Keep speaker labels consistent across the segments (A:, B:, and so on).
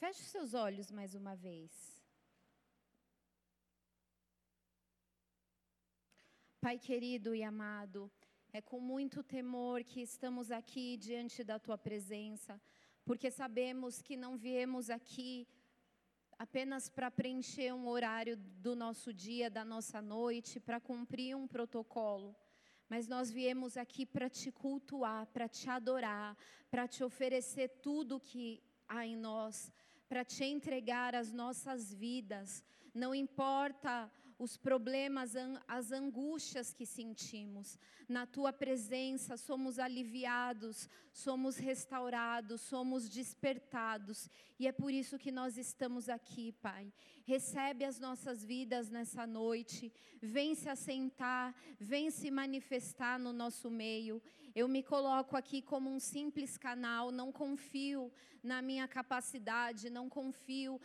A: Feche os seus olhos mais uma vez. Pai querido e amado, é com muito temor que estamos aqui diante da tua presença, porque sabemos que não viemos aqui apenas para preencher um horário do nosso dia, da nossa noite, para cumprir um protocolo. Mas nós viemos aqui para te cultuar, para te adorar, para te oferecer tudo que há em nós, para te entregar as nossas vidas. Não importa os problemas, as angústias que sentimos. Na tua presença somos aliviados, somos restaurados, somos despertados. E é por isso que nós estamos aqui, Pai. Recebe as nossas vidas nessa noite. Vem se assentar, vem se manifestar no nosso meio. Eu me coloco aqui como um simples canal, não confio na minha capacidade, não confio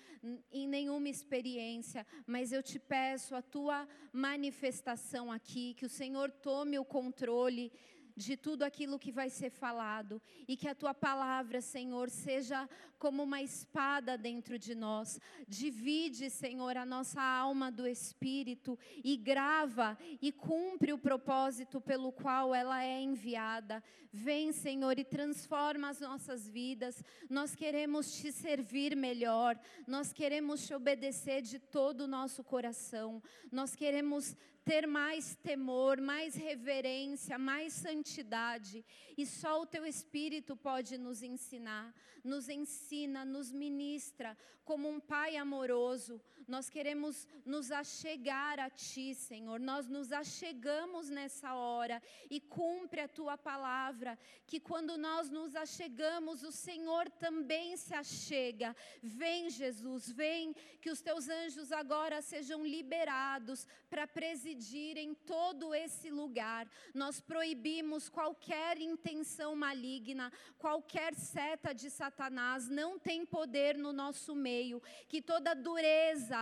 A: em nenhuma experiência, mas eu te peço a tua manifestação aqui, que o Senhor tome o controle de tudo aquilo que vai ser falado. E que a tua palavra, Senhor, seja como uma espada dentro de nós. Divide, Senhor, a nossa alma do espírito e grava e cumpre o propósito pelo qual ela é enviada. Vem, Senhor, e transforma as nossas vidas. Nós queremos te servir melhor. Nós queremos te obedecer de todo o nosso coração. Nós queremos ter mais temor, mais reverência, mais santidade. E só o teu Espírito pode nos ensinar, nos ensina, nos ministra como um Pai amoroso. Nós queremos nos achegar a Ti, Senhor. Nós nos achegamos nessa hora e cumpre a Tua palavra, que quando nós nos achegamos, o Senhor também se achega. Vem, Jesus, vem, que os Teus anjos agora sejam liberados para presidir residir em todo esse lugar. Nós proibimos qualquer intenção maligna, qualquer seta de Satanás, não tem poder no nosso meio. Que toda dureza,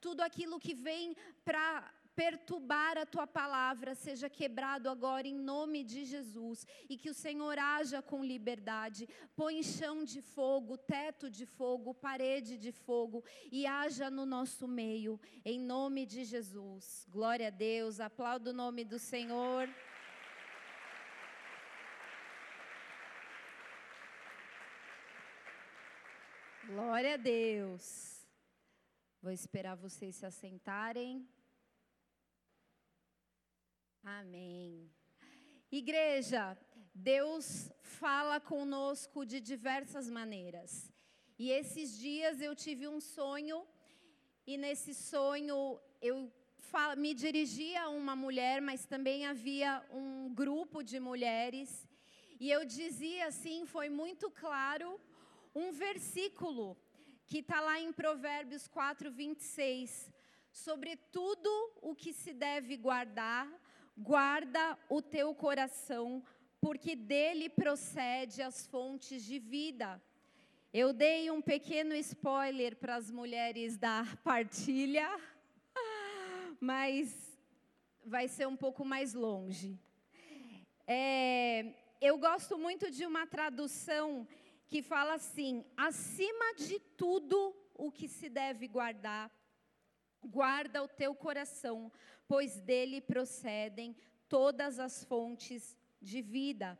A: tudo aquilo que vem para perturbar a tua palavra seja quebrado agora em nome de Jesus e que o Senhor haja com liberdade. Põe chão de fogo, teto de fogo, parede de fogo e haja no nosso meio em nome de Jesus. Glória a Deus. Aplaudo o nome do Senhor. Glória a Deus. Vou esperar vocês se assentarem. Amém. Igreja, Deus fala conosco de diversas maneiras. E esses dias eu tive um sonho, e nesse sonho eu me dirigia a uma mulher, mas também havia um grupo de mulheres, e eu dizia assim: foi muito claro, um versículo que está lá em Provérbios 4, 26. Sobre tudo o que se deve guardar, guarda o teu coração, porque dele procede as fontes de vida. Eu dei um pequeno spoiler para as mulheres da partilha, mas vai ser um pouco mais longe. É, eu gosto muito de uma tradução que fala assim: acima de tudo o que se deve guardar, guarda o teu coração, pois dele procedem todas as fontes de vida.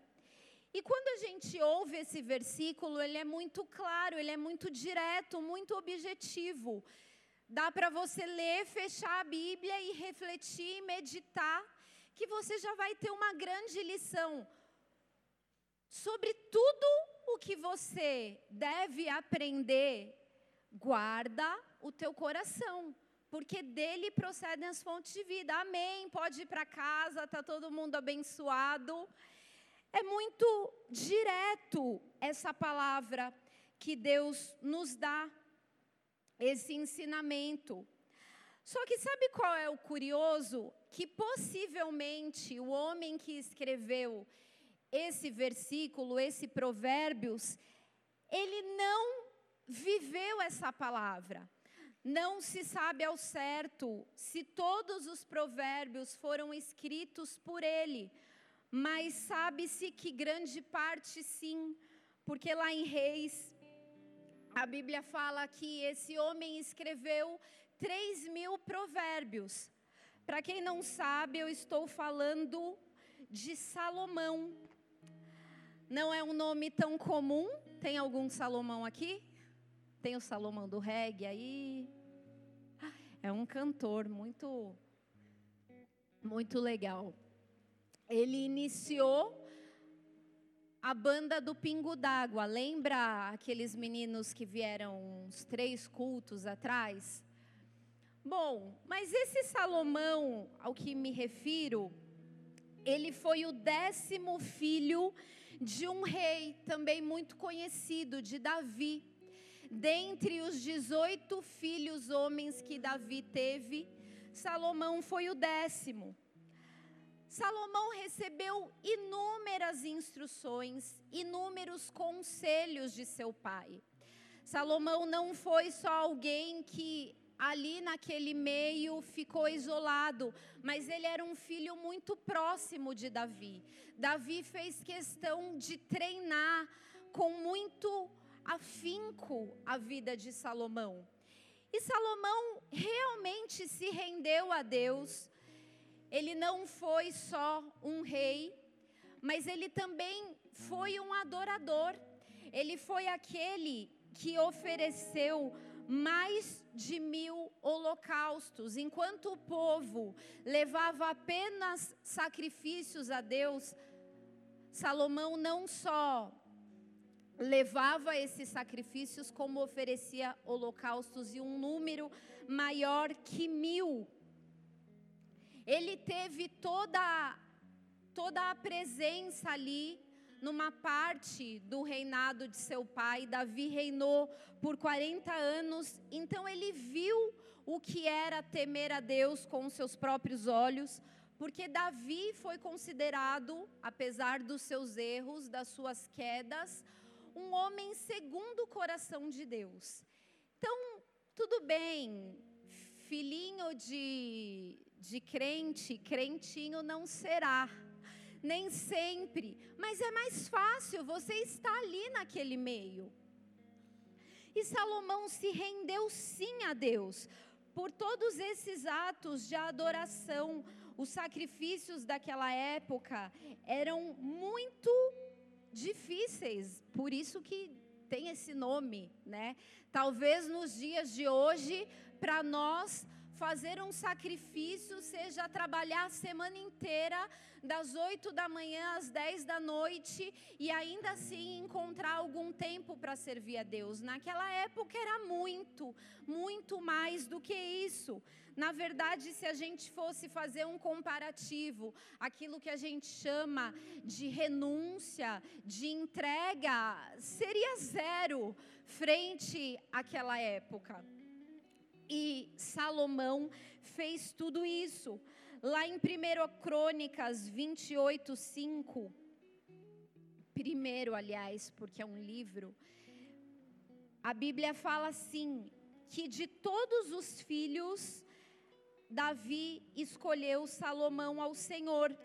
A: E quando a gente ouve esse versículo, ele é muito claro, ele é muito direto, muito objetivo. Dá para você ler, fechar a Bíblia e refletir, meditar, que você já vai ter uma grande lição sobre tudo o que você deve aprender. Guarda o teu coração porque dele procedem as fontes de vida. Amém. Pode ir para casa, tá todo mundo abençoado. É muito direto essa palavra que Deus nos dá, esse ensinamento. Só que sabe qual é o curioso? Que possivelmente o homem que escreveu esse versículo, esse provérbios, ele não viveu essa palavra. Não se sabe ao certo se todos os provérbios foram escritos por ele, mas sabe-se que grande parte sim, porque lá em Reis, a Bíblia fala que esse homem escreveu 3 mil provérbios. Para quem não sabe, eu estou falando de Salomão. Não é um nome tão comum. Tem algum Salomão aqui? Tem o Salomão do reggae aí. É um cantor muito, muito legal. Ele iniciou a banda do Pingo d'Água. Lembra aqueles meninos que vieram uns três cultos atrás? Bom, mas esse Salomão, ao que me refiro, ele foi o décimo filho de um rei também muito conhecido, de Davi. Dentre os 18 filhos homens que Davi teve, Salomão foi o décimo. Salomão recebeu inúmeras instruções, inúmeros conselhos de seu pai. Salomão não foi só alguém que ali naquele meio ficou isolado, mas ele era um filho muito próximo de Davi. Davi fez questão de treinar com muito afinco a vida de Salomão. E Salomão realmente se rendeu a Deus. Ele não foi só um rei, mas ele também foi um adorador. Ele foi aquele que ofereceu mais de mil holocaustos, enquanto o povo levava apenas sacrifícios a Deus. Salomão não só levava esses sacrifícios, como oferecia holocaustos e um número maior que mil. Ele teve toda, toda a presença ali numa parte do reinado de seu pai. Davi reinou por 40 anos, então ele viu o que era temer a Deus com seus próprios olhos, porque Davi foi considerado, apesar dos seus erros, das suas quedas, um homem segundo o coração de Deus. Então, tudo bem, filhinho de, de crente, crentinho não será. Nem sempre, mas é mais fácil você estar ali naquele meio. E Salomão se rendeu sim a Deus por todos esses atos de adoração. Os sacrifícios daquela época eram muito difíceis, por isso que tem esse nome, né? Talvez nos dias de hoje, para nós fazer um sacrifício seja trabalhar a semana inteira, das 8 da manhã às 10 da noite, e ainda assim encontrar algum tempo para servir a Deus. Naquela época era muito, muito mais do que isso. Na verdade, se a gente fosse fazer um comparativo, aquilo que a gente chama de renúncia, de entrega, seria zero frente àquela época. E Salomão fez tudo isso. Lá em 1 Crônicas 28, 5. Primeiro, aliás, porque é um livro. A Bíblia fala assim: que de todos os filhos, Davi escolheu Salomão ao Senhor.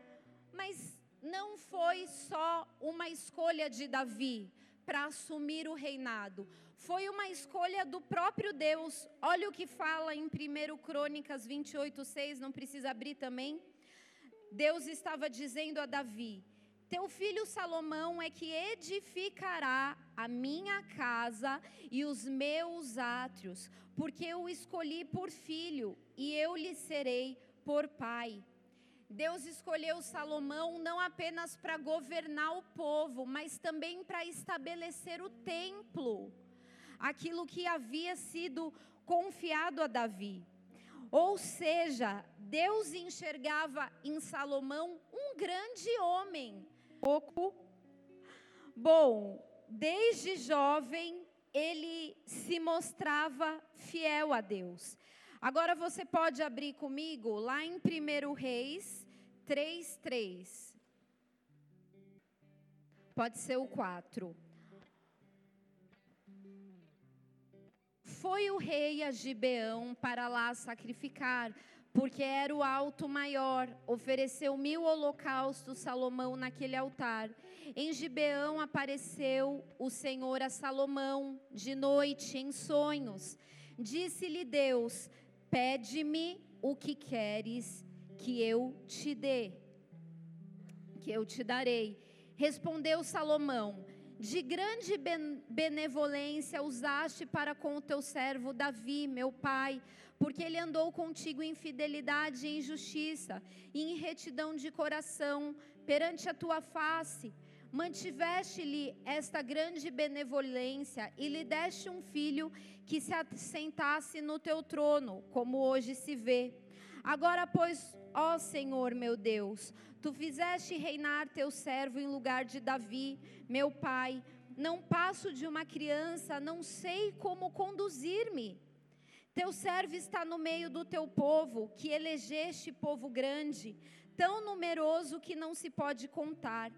A: Mas não foi só uma escolha de Davi para assumir o reinado foi uma escolha do próprio Deus. Olha o que fala em 1 Crônicas 28, 6, não precisa abrir também. Deus estava dizendo a Davi: Teu filho Salomão é que edificará a minha casa e os meus átrios, porque eu escolhi por filho e eu lhe serei por pai. Deus escolheu Salomão não apenas para governar o povo, mas também para estabelecer o templo aquilo que havia sido confiado a Davi. Ou seja, Deus enxergava em Salomão um grande homem. Pouco. Bom, desde jovem ele se mostrava fiel a Deus. Agora você pode abrir comigo lá em 1 Reis 3:3. Pode ser o 4. Foi o rei a Gibeão para lá sacrificar, porque era o alto maior. Ofereceu mil holocaustos Salomão naquele altar. Em Gibeão apareceu o Senhor a Salomão de noite em sonhos. Disse-lhe Deus: Pede-me o que queres que eu te dê, que eu te darei. Respondeu Salomão: De grande benevolência usaste para com o teu servo Davi, meu pai, porque ele andou contigo em fidelidade e em justiça, e em retidão de coração perante a tua face. Mantiveste-lhe esta grande benevolência e lhe deste um filho que se assentasse no teu trono, como hoje se vê. Agora, pois, ó Senhor meu Deus, tu fizeste reinar teu servo em lugar de Davi, meu pai. Não passo de uma criança, não sei como conduzir-me. Teu servo está no meio do teu povo, que elegeste povo grande, tão numeroso que não se pode contar.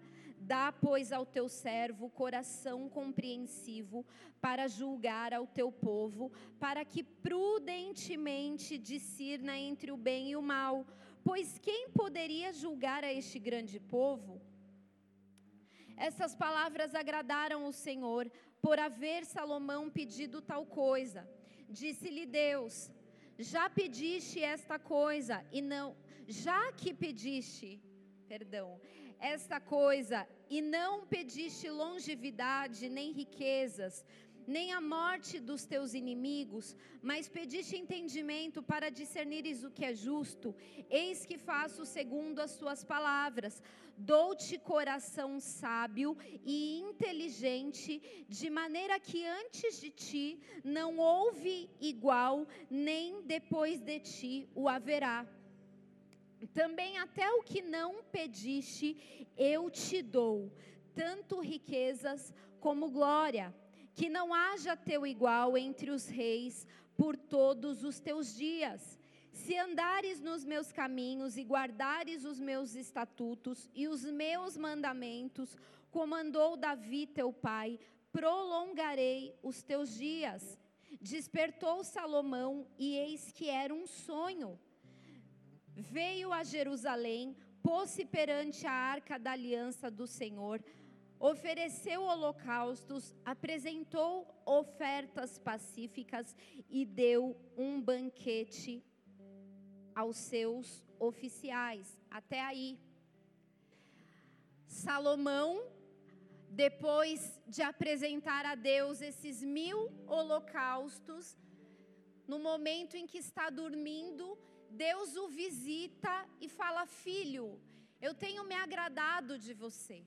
A: Dá, pois, ao teu servo coração compreensivo para julgar ao teu povo, para que prudentemente discirna entre o bem e o mal. Pois quem poderia julgar a este grande povo? Essas palavras agradaram o Senhor, por haver Salomão pedido tal coisa. Disse-lhe Deus: Já pediste esta coisa e não, já que pediste, perdão, esta coisa e não pediste longevidade, nem riquezas, nem a morte dos teus inimigos, mas pediste entendimento para discernires o que é justo, eis que faço segundo as tuas palavras. Dou-te coração sábio e inteligente, de maneira que antes de ti não houve igual, nem depois de ti o haverá também até o que não pediste, eu te dou, tanto riquezas como glória, que não haja teu igual entre os reis por todos os teus dias. Se andares nos meus caminhos e guardares os meus estatutos e os meus mandamentos, como andou Davi teu pai, prolongarei os teus dias. Despertou Salomão, e eis que era um sonho veio a Jerusalém, pôs-se perante a arca da aliança do Senhor, ofereceu holocaustos, apresentou ofertas pacíficas e deu um banquete aos seus oficiais. Até aí. Salomão, depois de apresentar a Deus esses mil holocaustos, no momento em que está dormindo, Deus o visita e fala: Filho, eu tenho me agradado de você.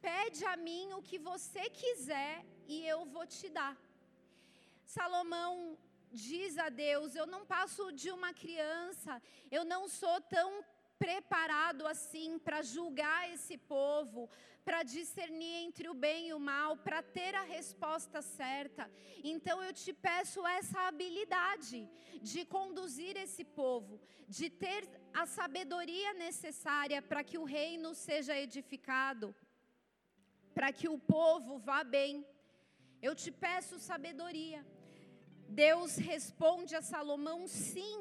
A: Pede a mim o que você quiser e eu vou te dar. Salomão diz a Deus: Eu não passo de uma criança, eu não sou tão preparado assim para julgar esse povo, para discernir entre o bem e o mal, para ter a resposta certa. Então eu te peço essa habilidade de conduzir esse povo, de ter a sabedoria necessária para que o reino seja edificado, para que o povo vá bem. Eu te peço sabedoria. Deus responde a Salomão: sim,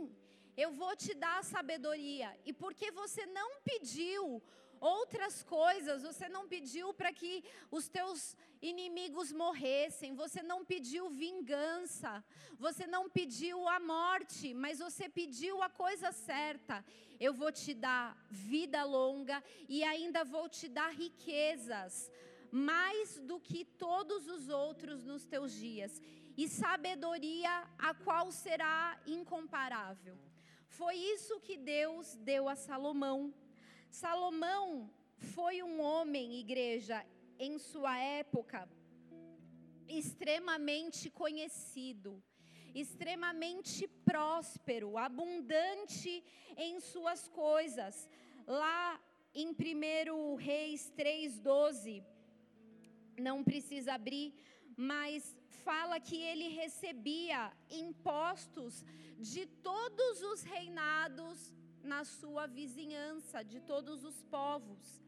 A: eu vou te dar a sabedoria. E porque você não pediu outras coisas, você não pediu para que os teus inimigos morressem, você não pediu vingança, você não pediu a morte, mas você pediu a coisa certa. Eu vou te dar vida longa e ainda vou te dar riquezas, mais do que todos os outros nos teus dias, e sabedoria a qual será incomparável. Foi isso que Deus deu a Salomão. Salomão foi um homem, igreja, em sua época, extremamente conhecido, extremamente próspero, abundante em suas coisas. Lá em 1 Reis 3,12, não precisa abrir, mas fala que ele recebia impostos de todos os reinados na sua vizinhança, de todos os povos,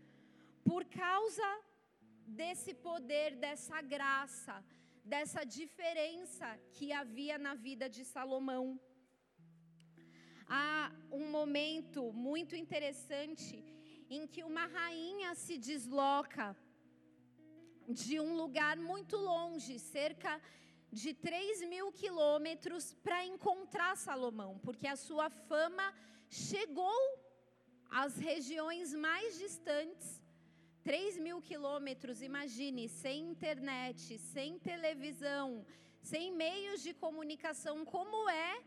A: por causa desse poder, dessa graça, dessa diferença que havia na vida de Salomão. Há um momento muito interessante em que uma rainha se desloca de um lugar muito longe, cerca de 3 mil quilômetros, para encontrar Salomão, porque a sua fama chegou às regiões mais distantes. 3 mil quilômetros, imagine, sem internet, sem televisão, sem meios de comunicação, como é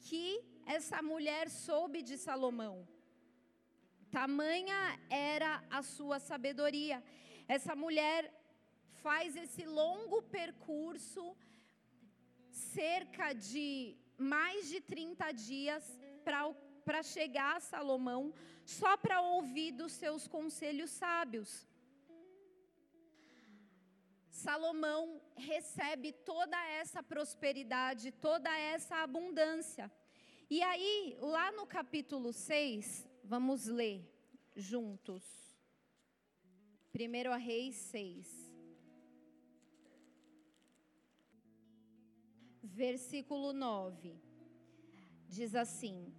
A: que essa mulher soube de Salomão? Tamanha era a sua sabedoria. Essa mulher faz esse longo percurso, cerca de mais de 30 dias, para chegar a Salomão, só para ouvir dos seus conselhos sábios. Salomão recebe toda essa prosperidade, toda essa abundância. E aí, lá no capítulo 6, vamos ler juntos. 1 Reis 6. Versículo 9. Diz assim: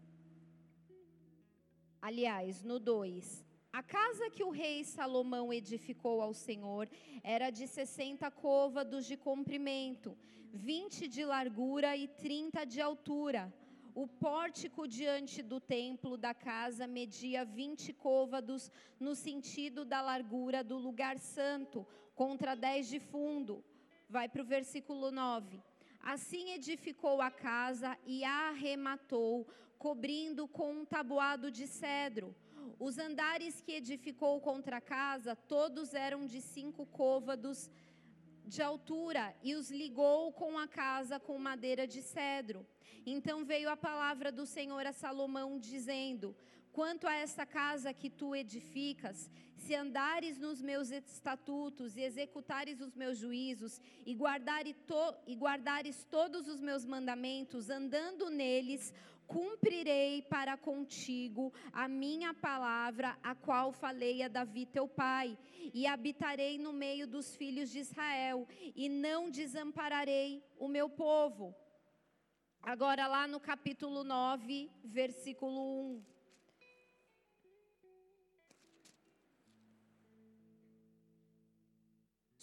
A: Aliás, no 2: A casa que o rei Salomão edificou ao Senhor era de 60 côvados de comprimento, 20 de largura e 30 de altura. O pórtico diante do templo da casa media 20 côvados no sentido da largura do lugar santo, contra 10 de fundo. Vai para o versículo 9. Assim edificou a casa e a arrematou, cobrindo com um tabuado de cedro. Os andares que edificou contra a casa, todos eram de cinco côvados de altura, e os ligou com a casa com madeira de cedro. Então veio a palavra do Senhor a Salomão, dizendo: Quanto a esta casa que tu edificas, se andares nos meus estatutos e executares os meus juízos, e, guardares, to, e guardares todos os meus mandamentos, andando neles, cumprirei para contigo a minha palavra, a qual falei a Davi teu pai, e habitarei no meio dos filhos de Israel, e não desampararei o meu povo. Agora, lá no capítulo 9, versículo 1.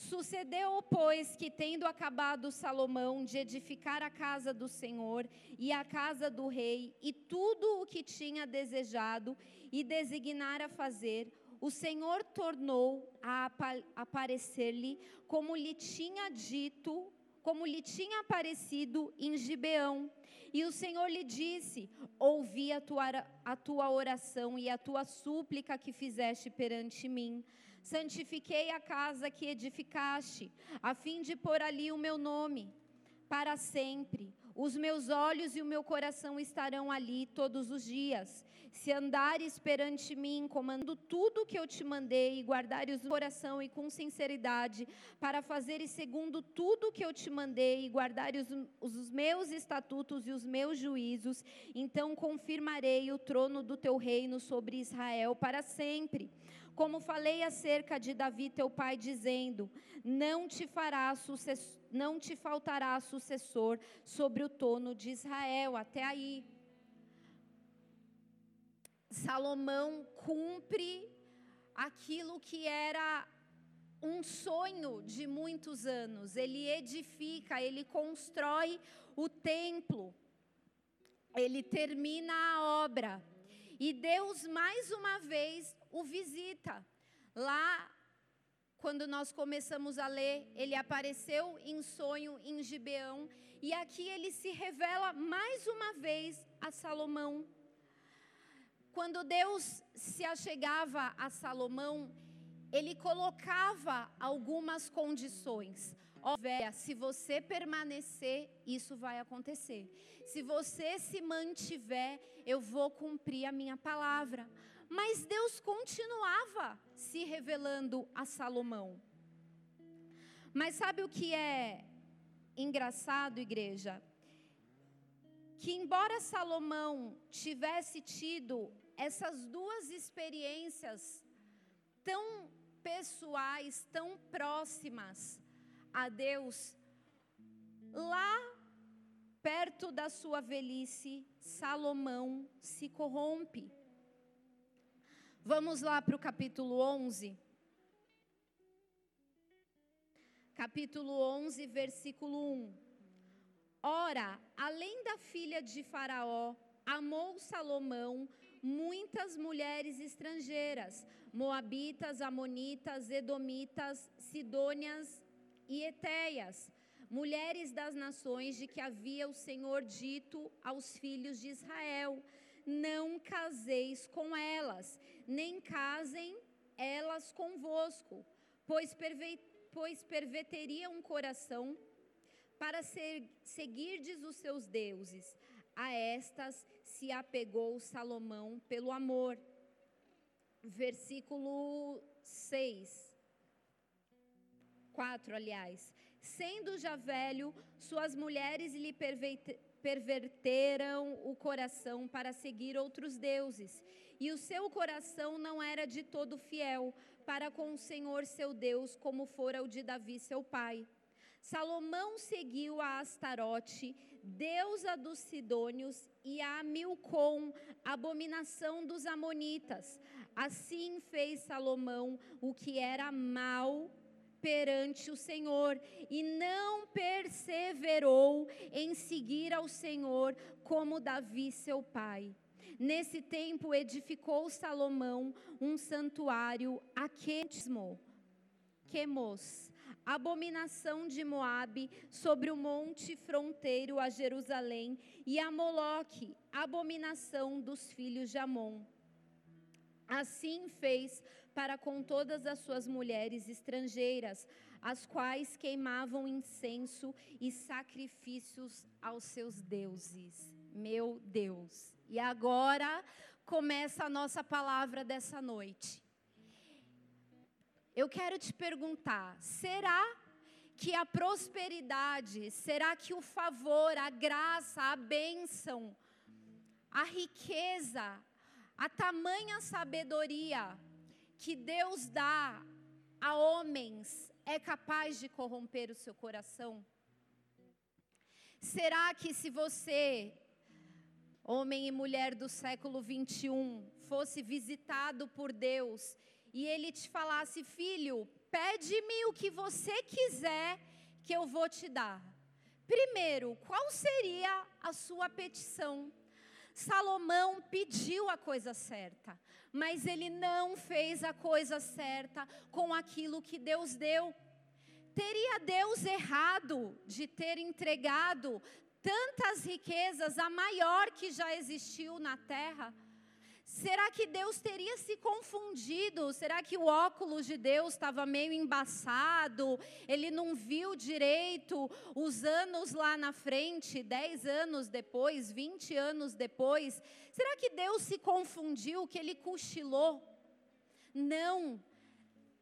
A: Sucedeu, pois, que tendo acabado Salomão de edificar a casa do Senhor e a casa do rei e tudo o que tinha desejado e designara fazer, o Senhor tornou a aparecer-lhe como lhe tinha dito, como lhe tinha aparecido em Gibeão. E o Senhor lhe disse: Ouvi a tua, a tua oração e a tua súplica que fizeste perante mim santifiquei a casa que edificaste, a fim de pôr ali o meu nome para sempre. Os meus olhos e o meu coração estarão ali todos os dias. Se andares perante mim, comando tudo que eu te mandei, e guardares o coração e com sinceridade, para fazeres segundo tudo que eu te mandei, e guardares os, os meus estatutos e os meus juízos, então confirmarei o trono do teu reino sobre Israel para sempre como falei acerca de Davi teu pai, dizendo: Não te fará sucessor, não te faltará sucessor sobre o trono de Israel. Até aí. Salomão cumpre aquilo que era um sonho de muitos anos. Ele edifica, ele constrói o templo, ele termina a obra. E Deus, mais uma vez, o visita. Lá, quando nós começamos a ler, ele apareceu em sonho em Gibeão, e aqui ele se revela mais uma vez a Salomão. Quando Deus se achegava a Salomão, ele colocava algumas condições. Ó, se você permanecer, isso vai acontecer. Se você se mantiver, eu vou cumprir a minha palavra. Mas Deus continuava se revelando a Salomão. Mas sabe o que é engraçado, igreja? Que embora Salomão tivesse tido essas duas experiências tão pessoais, tão próximas a Deus, lá perto da sua velhice, Salomão se corrompe. Vamos lá para o capítulo 11. capítulo 11, versículo 1. Ora, além da filha de Faraó, amou Salomão muitas mulheres estrangeiras, moabitas, amonitas, edomitas, sidônias e etéias, mulheres das nações de que havia o Senhor dito aos filhos de Israel: Não caseis com elas, nem casem elas convosco, pois, perve, pois um coração para ser, seguirdes os seus deuses. A estas se apegou Salomão pelo amor. Versículo 6. 4, aliás. Sendo já velho, suas mulheres lhe perverteram o coração para seguir outros deuses, e o seu coração não era de todo fiel para com o Senhor seu Deus, como fora o de Davi seu pai. Salomão seguiu a Astarote, deusa dos Sidônios, e a Milcom, abominação dos Amonitas. Assim fez Salomão o que era mal perante o Senhor e não perseverou em seguir ao Senhor como Davi seu pai. Nesse tempo edificou Salomão um santuário a Quetismo, Quemos, abominação de Moabe, sobre o monte fronteiro a Jerusalém, e a Moloque, abominação dos filhos de Amon. Assim fez para com todas as suas mulheres estrangeiras, as quais queimavam incenso e sacrifícios aos seus deuses. Meu Deus. E agora começa a nossa palavra dessa noite. Eu quero te perguntar: será que a prosperidade, será que o favor, a graça, a bênção, a riqueza, a tamanha sabedoria que Deus dá a homens é capaz de corromper o seu coração? Será que se você, homem e mulher do século 21, fosse visitado por Deus e ele te falasse, filho, pede-me o que você quiser que eu vou te dar. Primeiro, qual seria a sua petição? Salomão pediu a coisa certa, mas ele não fez a coisa certa com aquilo que Deus deu. Teria Deus errado de ter entregado tantas riquezas, a maior que já existiu na terra? Será que Deus teria se confundido? Será que o óculos de Deus estava meio embaçado? Ele não viu direito os anos lá na frente, dez anos depois, vinte anos depois? Será que Deus se confundiu, que ele cochilou? Não.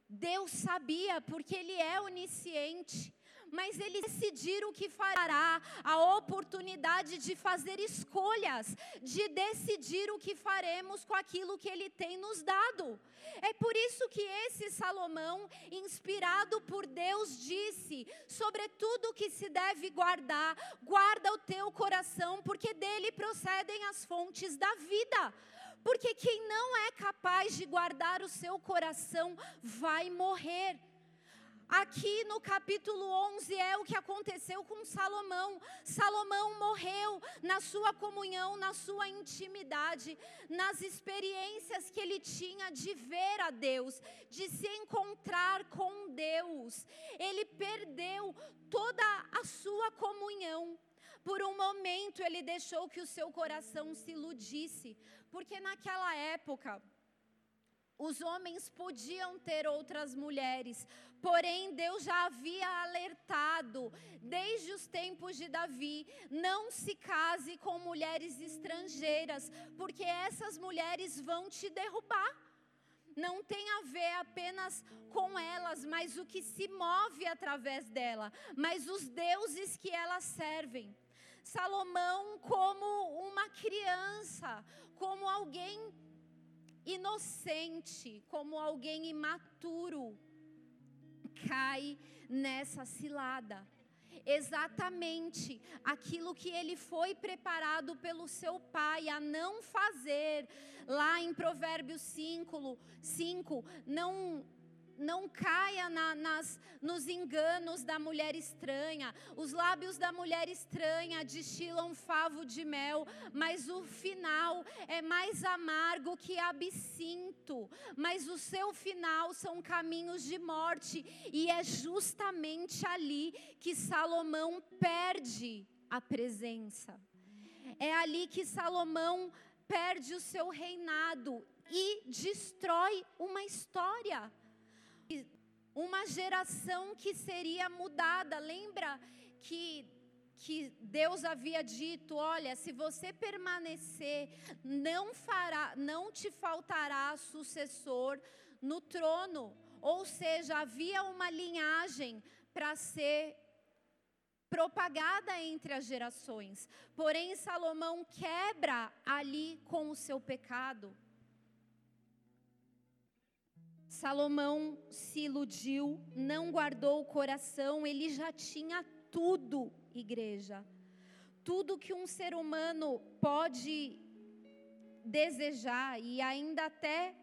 A: Deus sabia, porque ele é onisciente mas ele decidir o que fará, a oportunidade de fazer escolhas, de decidir o que faremos com aquilo que ele tem nos dado. É por isso que esse Salomão, inspirado por Deus, disse: sobretudo que se deve guardar, guarda o teu coração, porque dele procedem as fontes da vida. Porque quem não é capaz de guardar o seu coração vai morrer. Aqui no capítulo 11 é o que aconteceu com Salomão. Salomão morreu na sua comunhão, na sua intimidade, nas experiências que ele tinha de ver a Deus, de se encontrar com Deus. Ele perdeu toda a sua comunhão. Por um momento ele deixou que o seu coração se iludisse, porque naquela época os homens podiam ter outras mulheres, porém Deus já havia alertado desde os tempos de Davi: não se case com mulheres estrangeiras, porque essas mulheres vão te derrubar. Não tem a ver apenas com elas, mas o que se move através dela, mas os deuses que elas servem. Salomão, como uma criança, como alguém inocente, como alguém imaturo, cai nessa cilada. Exatamente aquilo que ele foi preparado pelo seu pai a não fazer, lá em Provérbios 5, 5 não não caia na, nas, nos enganos da mulher estranha. Os lábios da mulher estranha destilam favo de mel, mas o final é mais amargo que absinto. Mas o seu final são caminhos de morte, e é justamente ali que Salomão perde a presença. É ali que Salomão perde o seu reinado e destrói uma história uma geração que seria mudada. Lembra que que Deus havia dito, olha, se você permanecer, não fará, não te faltará sucessor no trono. Ou seja, havia uma linhagem para ser propagada entre as gerações. Porém, Salomão quebra ali com o seu pecado. Salomão se iludiu, não guardou o coração, ele já tinha tudo, igreja. Tudo que um ser humano pode desejar e ainda até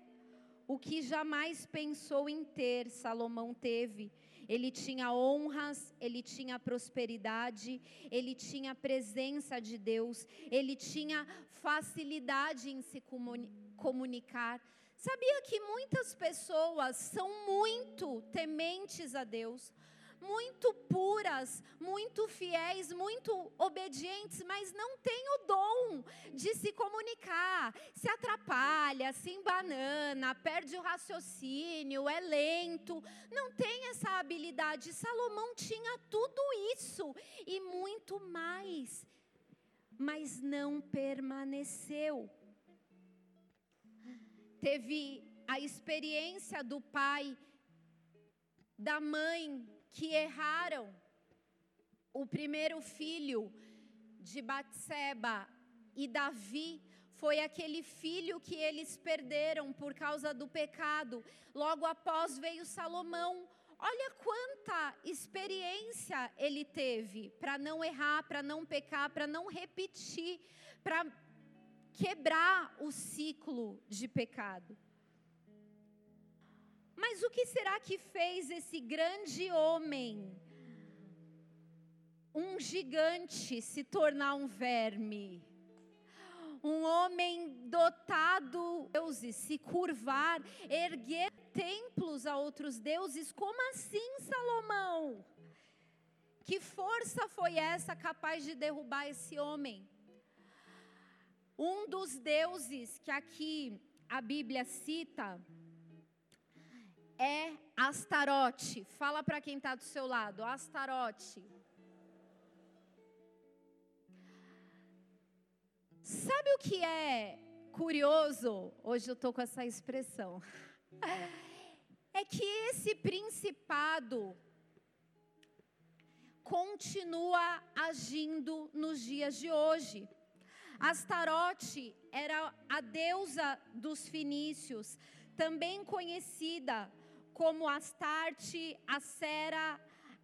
A: o que jamais pensou em ter, Salomão teve. Ele tinha honras, ele tinha prosperidade, ele tinha presença de Deus, ele tinha facilidade em se comunicar. Sabia que muitas pessoas são muito tementes a Deus, muito puras, muito fiéis, muito obedientes, mas não têm o dom de se comunicar, se atrapalha, se embanana, perde o raciocínio, é lento, não tem essa habilidade. Salomão tinha tudo isso e muito mais, mas não permaneceu teve a experiência do pai, da mãe que erraram. O primeiro filho de Batseba e Davi foi aquele filho que eles perderam por causa do pecado. Logo após veio Salomão. Olha quanta experiência ele teve para não errar, para não pecar, para não repetir, para quebrar o ciclo de pecado. Mas o que será que fez esse grande homem, um gigante, se tornar um verme? Um homem dotado de deuses, se curvar, erguer templos a outros deuses, como assim, Salomão? Que força foi essa capaz de derrubar esse homem? Um dos deuses que aqui a Bíblia cita é Astarote. Fala para quem está do seu lado, Astarote. Sabe o que é curioso? Hoje eu estou com essa expressão. É que esse principado continua agindo nos dias de hoje. Astarote era a deusa dos fenícios, também conhecida como Astarte, Acera,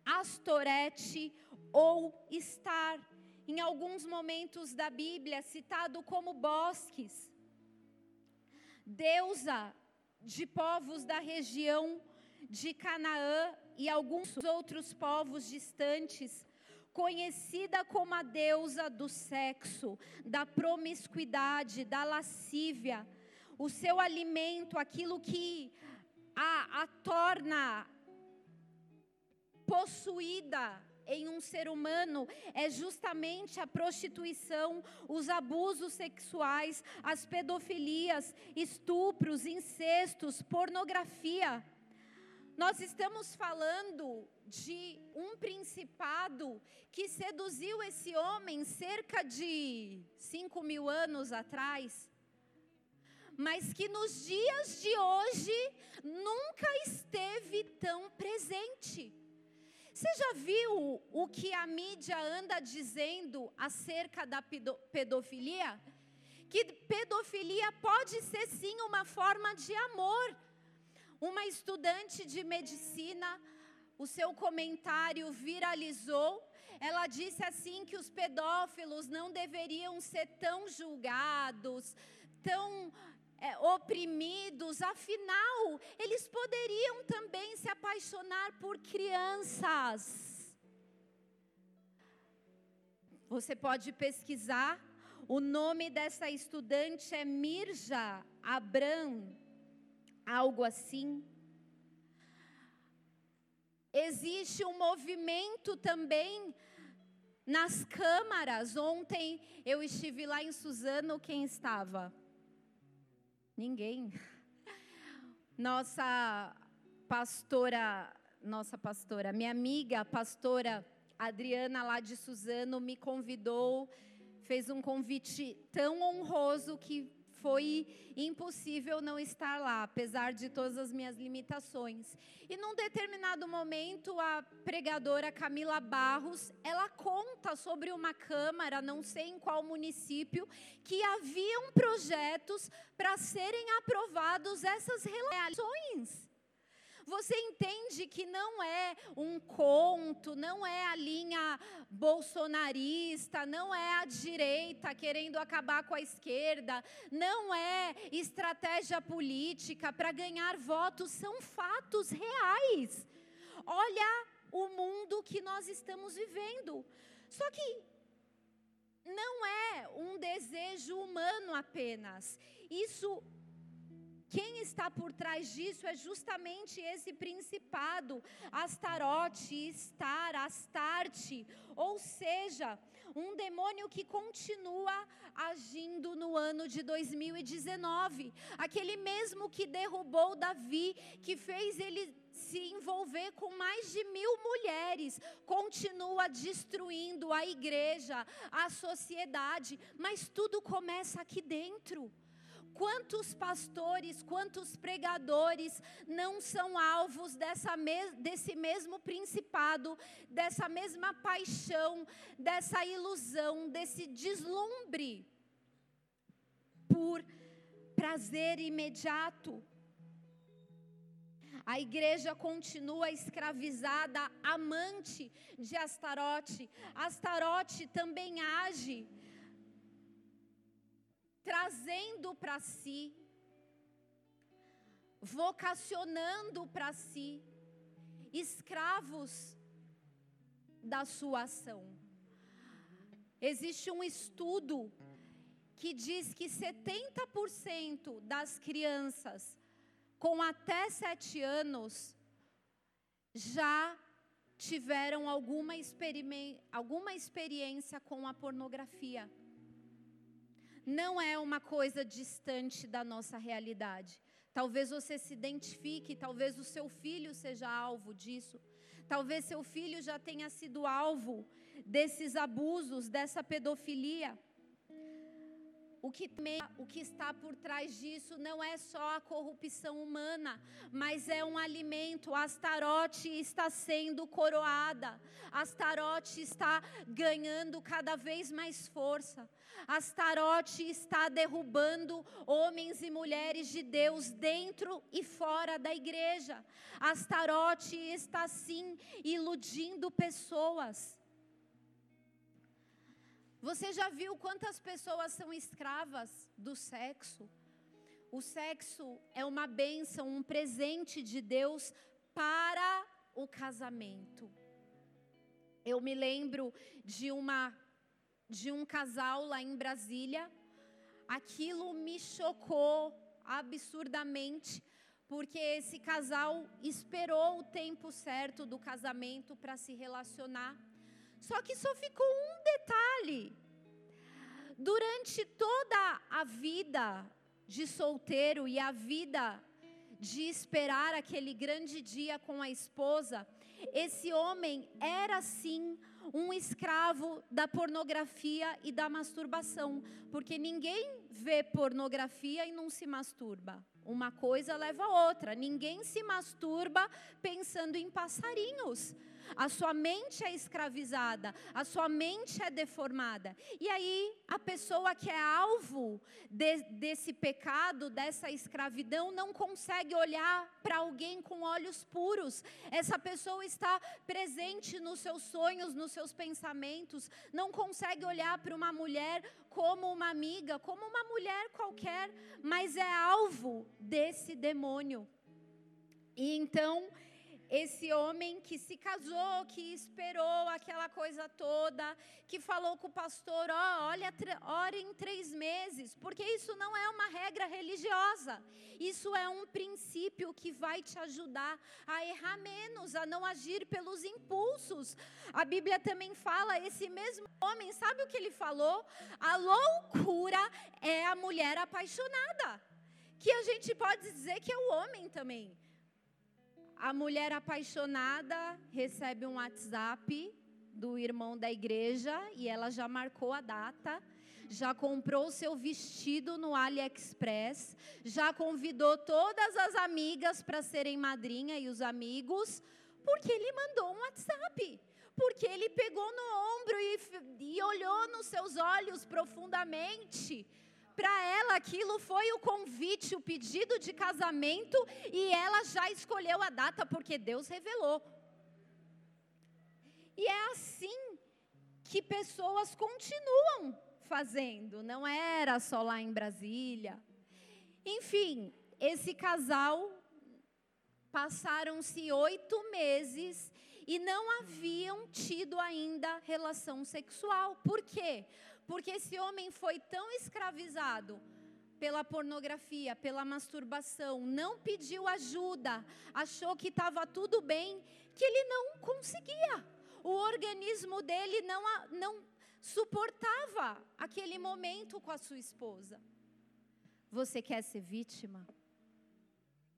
A: Astorete ou Star, em alguns momentos da Bíblia citado como bosques. Deusa de povos da região de Canaã e alguns outros povos distantes, conhecida como a deusa do sexo, da promiscuidade, da lascívia. O seu alimento, aquilo que a, a torna possuída em um ser humano é justamente a prostituição, os abusos sexuais, as pedofilias, estupros, incestos, pornografia. Nós estamos falando de um principado que seduziu esse homem cerca de cinco mil anos atrás, mas que nos dias de hoje nunca esteve tão presente. Você já viu o que a mídia anda dizendo acerca da pedofilia? Que pedofilia pode ser sim uma forma de amor. Uma estudante de medicina o seu comentário viralizou. Ela disse assim que os pedófilos não deveriam ser tão julgados, tão é, oprimidos, afinal, eles poderiam também se apaixonar por crianças. Você pode pesquisar, o nome dessa estudante é Mirja Abram, algo assim. Existe um movimento também nas câmaras. Ontem eu estive lá em Suzano, quem estava? Ninguém. Nossa pastora, nossa pastora, minha amiga, pastora Adriana lá de Suzano me convidou, fez um convite tão honroso que foi impossível não estar lá, apesar de todas as minhas limitações. E num determinado momento, a pregadora Camila Barros, ela conta sobre uma câmara, não sei em qual município, que haviam projetos para serem aprovados essas relações. Você entende que não é um conto, não é a linha bolsonarista, não é a direita querendo acabar com a esquerda, não é estratégia política para ganhar votos, são fatos reais. Olha o mundo que nós estamos vivendo. Só que não é um desejo humano apenas. Isso quem está por trás disso é justamente esse principado, Astarote, Estar, Astarte, ou seja, um demônio que continua agindo no ano de 2019. Aquele mesmo que derrubou Davi, que fez ele se envolver com mais de mil mulheres, continua destruindo a igreja, a sociedade, mas tudo começa aqui dentro. Quantos pastores, quantos pregadores não são alvos dessa desse mesmo principado, dessa mesma paixão, dessa ilusão, desse deslumbre por prazer imediato? A igreja continua escravizada, amante de Astarote. Astarote também age trazendo para si, vocacionando para si, escravos da sua ação. Existe um estudo que diz que 70% das crianças com até 7 anos já tiveram alguma, alguma experiência com a pornografia não é uma coisa distante da nossa realidade. Talvez você se identifique, talvez o seu filho seja alvo disso. Talvez seu filho já tenha sido alvo desses abusos, dessa pedofilia. O que, o que está por trás disso não é só a corrupção humana, mas é um alimento. Astarote está sendo coroada, Astarote está ganhando cada vez mais força. Astarote está derrubando homens e mulheres de Deus dentro e fora da igreja. Astarote está sim iludindo pessoas. Você já viu quantas pessoas são escravas do sexo? O sexo é uma bênção, um presente de Deus para o casamento. Eu me lembro de uma de um casal lá em Brasília. Aquilo me chocou absurdamente, porque esse casal esperou o tempo certo do casamento para se relacionar. Só que só ficou um detalhe. Durante toda a vida de solteiro e a vida de esperar aquele grande dia com a esposa, esse homem era sim um escravo da pornografia e da masturbação, porque ninguém vê pornografia e não se masturba. Uma coisa leva a outra. Ninguém se masturba pensando em passarinhos. A sua mente é escravizada, a sua mente é deformada. E aí, a pessoa que é alvo de, desse pecado, dessa escravidão, não consegue olhar para alguém com olhos puros. Essa pessoa está presente nos seus sonhos, nos seus pensamentos, não consegue olhar para uma mulher como uma amiga, como uma mulher qualquer, mas é alvo desse demônio. E então esse homem que se casou, que esperou aquela coisa toda, que falou com o pastor: ó, oh, olha, ore em três meses, porque isso não é uma regra religiosa, isso é um princípio que vai te ajudar a errar menos, a não agir pelos impulsos. A Bíblia também fala: esse mesmo homem, sabe o que ele falou? A loucura é a mulher apaixonada, que a gente pode dizer que é o homem também. A mulher apaixonada recebe um WhatsApp do irmão da igreja e ela já marcou a data, já comprou o seu vestido no AliExpress, já convidou todas as amigas para serem madrinha e os amigos, porque ele mandou um WhatsApp. Porque ele pegou no ombro e, e olhou nos seus olhos profundamente para ela aquilo foi o convite, o pedido de casamento, e ela já escolheu a data porque Deus revelou. E é assim que pessoas continuam fazendo, não era só lá em Brasília. Enfim, esse casal passaram-se oito meses e não haviam tido ainda relação sexual. Por quê? Porque esse homem foi tão escravizado pela pornografia, pela masturbação, não pediu ajuda, achou que estava tudo bem, que ele não conseguia. O organismo dele não, não suportava aquele momento com a sua esposa. Você quer ser vítima?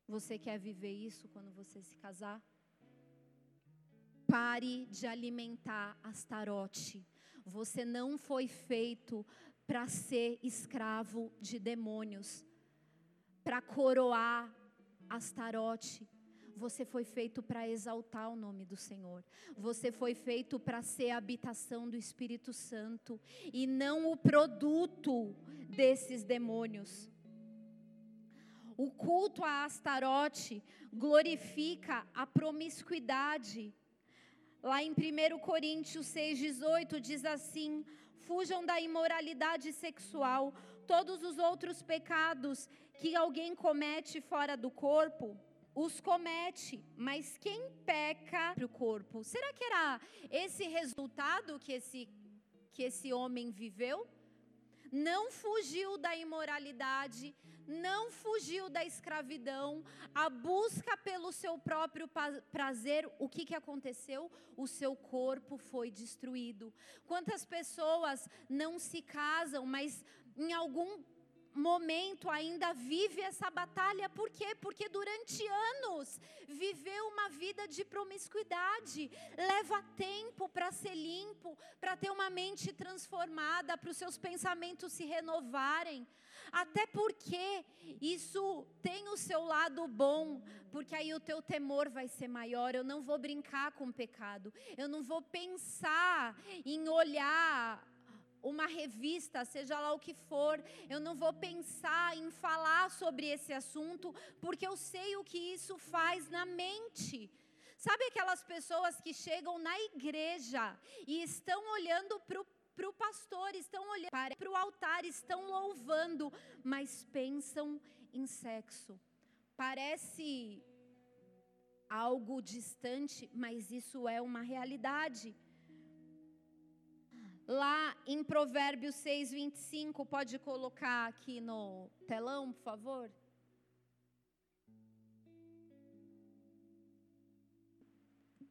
A: Você quer viver isso quando você se casar? Pare de alimentar Astarote você não foi feito para ser escravo de demônios, para coroar Astarote. Você foi feito para exaltar o nome do Senhor. Você foi feito para ser a habitação do Espírito Santo e não o produto desses demônios. O culto a Astarote glorifica a promiscuidade Lá em 1 Coríntios 6,18 diz assim: fujam da imoralidade sexual, todos os outros pecados que alguém comete fora do corpo, os comete, mas quem peca para o corpo? Será que era esse resultado que esse, que esse homem viveu? Não fugiu da imoralidade, não fugiu da escravidão, a busca pelo seu próprio prazer, o que, que aconteceu? O seu corpo foi destruído. Quantas pessoas não se casam, mas em algum momento ainda vive essa batalha, por quê? Porque durante anos viveu uma vida de promiscuidade, leva tempo para ser limpo, para ter uma mente transformada, para os seus pensamentos se renovarem. Até porque isso tem o seu lado bom, porque aí o teu temor vai ser maior. Eu não vou brincar com o pecado, eu não vou pensar em olhar uma revista, seja lá o que for, eu não vou pensar em falar sobre esse assunto, porque eu sei o que isso faz na mente. Sabe aquelas pessoas que chegam na igreja e estão olhando para o para o pastor, estão olhando para o altar, estão louvando, mas pensam em sexo. Parece algo distante, mas isso é uma realidade. Lá em Provérbios 6, 25, pode colocar aqui no telão, por favor?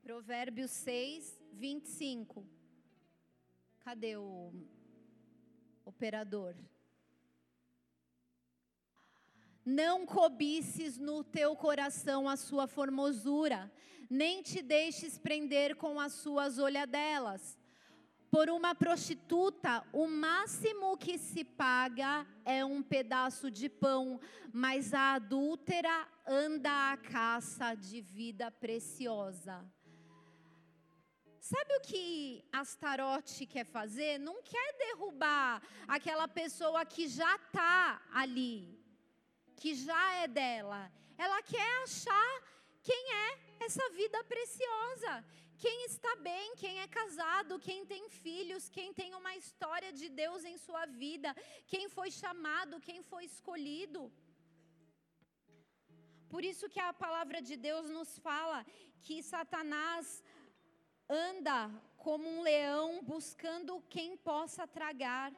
A: Provérbios 6, 25. Cadê o operador? Não cobices no teu coração a sua formosura, nem te deixes prender com as suas olhadelas. Por uma prostituta, o máximo que se paga é um pedaço de pão, mas a adúltera anda à caça de vida preciosa. Sabe o que Astarote quer fazer? Não quer derrubar aquela pessoa que já está ali, que já é dela. Ela quer achar quem é essa vida preciosa. Quem está bem, quem é casado, quem tem filhos, quem tem uma história de Deus em sua vida, quem foi chamado, quem foi escolhido. Por isso que a palavra de Deus nos fala que Satanás anda como um leão buscando quem possa tragar.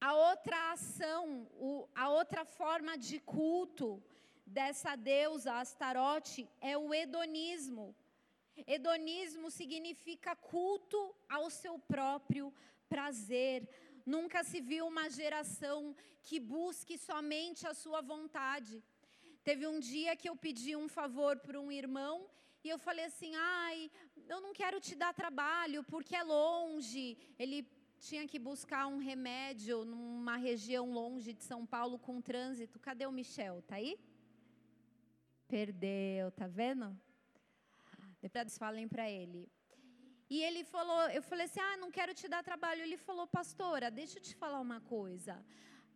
A: A outra ação, o, a outra forma de culto dessa deusa Astarote é o hedonismo. Hedonismo significa culto ao seu próprio prazer. Nunca se viu uma geração que busque somente a sua vontade. Teve um dia que eu pedi um favor para um irmão e eu falei assim: ai, eu não quero te dar trabalho porque é longe. Ele tinha que buscar um remédio numa região longe de São Paulo com trânsito. Cadê o Michel? Tá aí? Perdeu, tá vendo? Depois falem para ele. E ele falou, eu falei assim: "Ah, não quero te dar trabalho". Ele falou: "Pastora, deixa eu te falar uma coisa.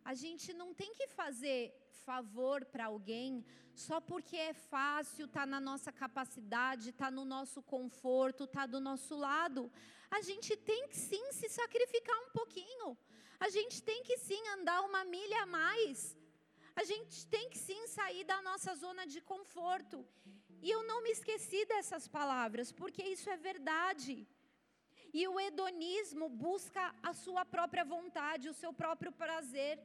A: A gente não tem que fazer favor para alguém só porque é fácil, está na nossa capacidade, está no nosso conforto, está do nosso lado. A gente tem que sim se sacrificar um pouquinho. A gente tem que sim andar uma milha a mais. A gente tem que sim sair da nossa zona de conforto. E eu não me esqueci dessas palavras, porque isso é verdade. E o hedonismo busca a sua própria vontade, o seu próprio prazer.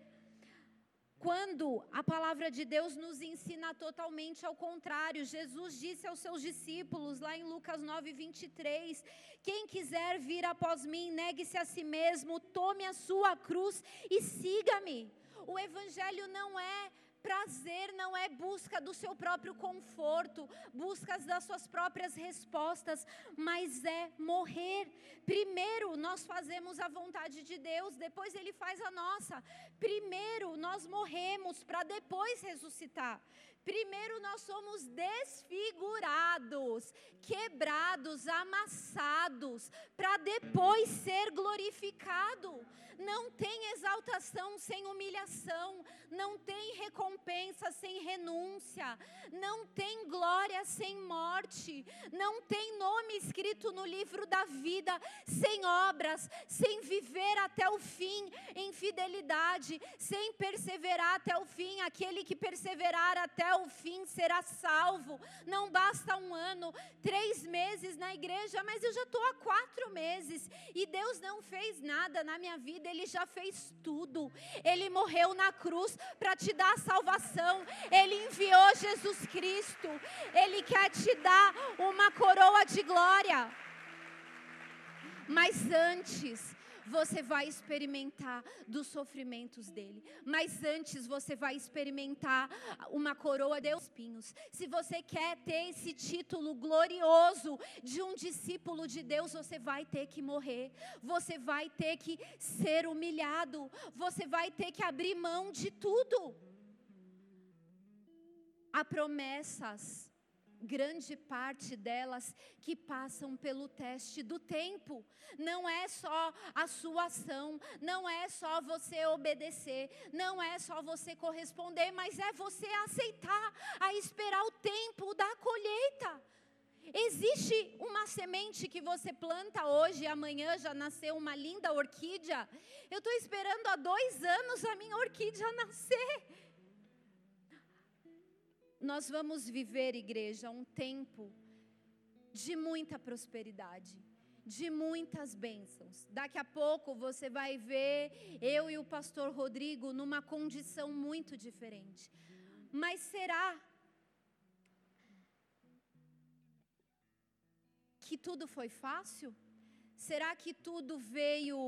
A: Quando a palavra de Deus nos ensina totalmente ao contrário, Jesus disse aos seus discípulos, lá em Lucas 9, 23, quem quiser vir após mim, negue-se a si mesmo, tome a sua cruz e siga-me. O Evangelho não é prazer não é busca do seu próprio conforto, busca das suas próprias respostas, mas é morrer. Primeiro nós fazemos a vontade de Deus, depois Ele faz a nossa. Primeiro nós morremos para depois ressuscitar. Primeiro nós somos desfigurados, quebrados, amassados, para depois ser glorificado. Não tem exaltação sem humilhação, não tem recompensa sem renúncia, não tem glória sem morte, não tem nome escrito no livro da vida sem obras, sem viver até o fim em fidelidade, sem perseverar até o fim. Aquele que perseverar até o fim será salvo. Não basta um ano, três meses na igreja, mas eu já estou há quatro meses e Deus não fez nada na minha vida, Ele já fez tudo. Ele morreu na cruz para te dar a salvação, Ele enviou Jesus Cristo, Ele quer te dar uma coroa de glória. Mas antes, você vai experimentar dos sofrimentos dele. Mas antes você vai experimentar uma coroa de espinhos. Se você quer ter esse título glorioso de um discípulo de Deus, você vai ter que morrer. Você vai ter que ser humilhado. Você vai ter que abrir mão de tudo. Há promessas grande parte delas que passam pelo teste do tempo. Não é só a sua ação, não é só você obedecer, não é só você corresponder, mas é você aceitar, a esperar o tempo da colheita. Existe uma semente que você planta hoje e amanhã já nasceu uma linda orquídea. Eu estou esperando há dois anos a minha orquídea nascer nós vamos viver, igreja, um tempo de muita prosperidade, de muitas bênçãos. Daqui a pouco você vai ver eu e o pastor Rodrigo numa condição muito diferente. Mas será que tudo foi fácil? Será que tudo veio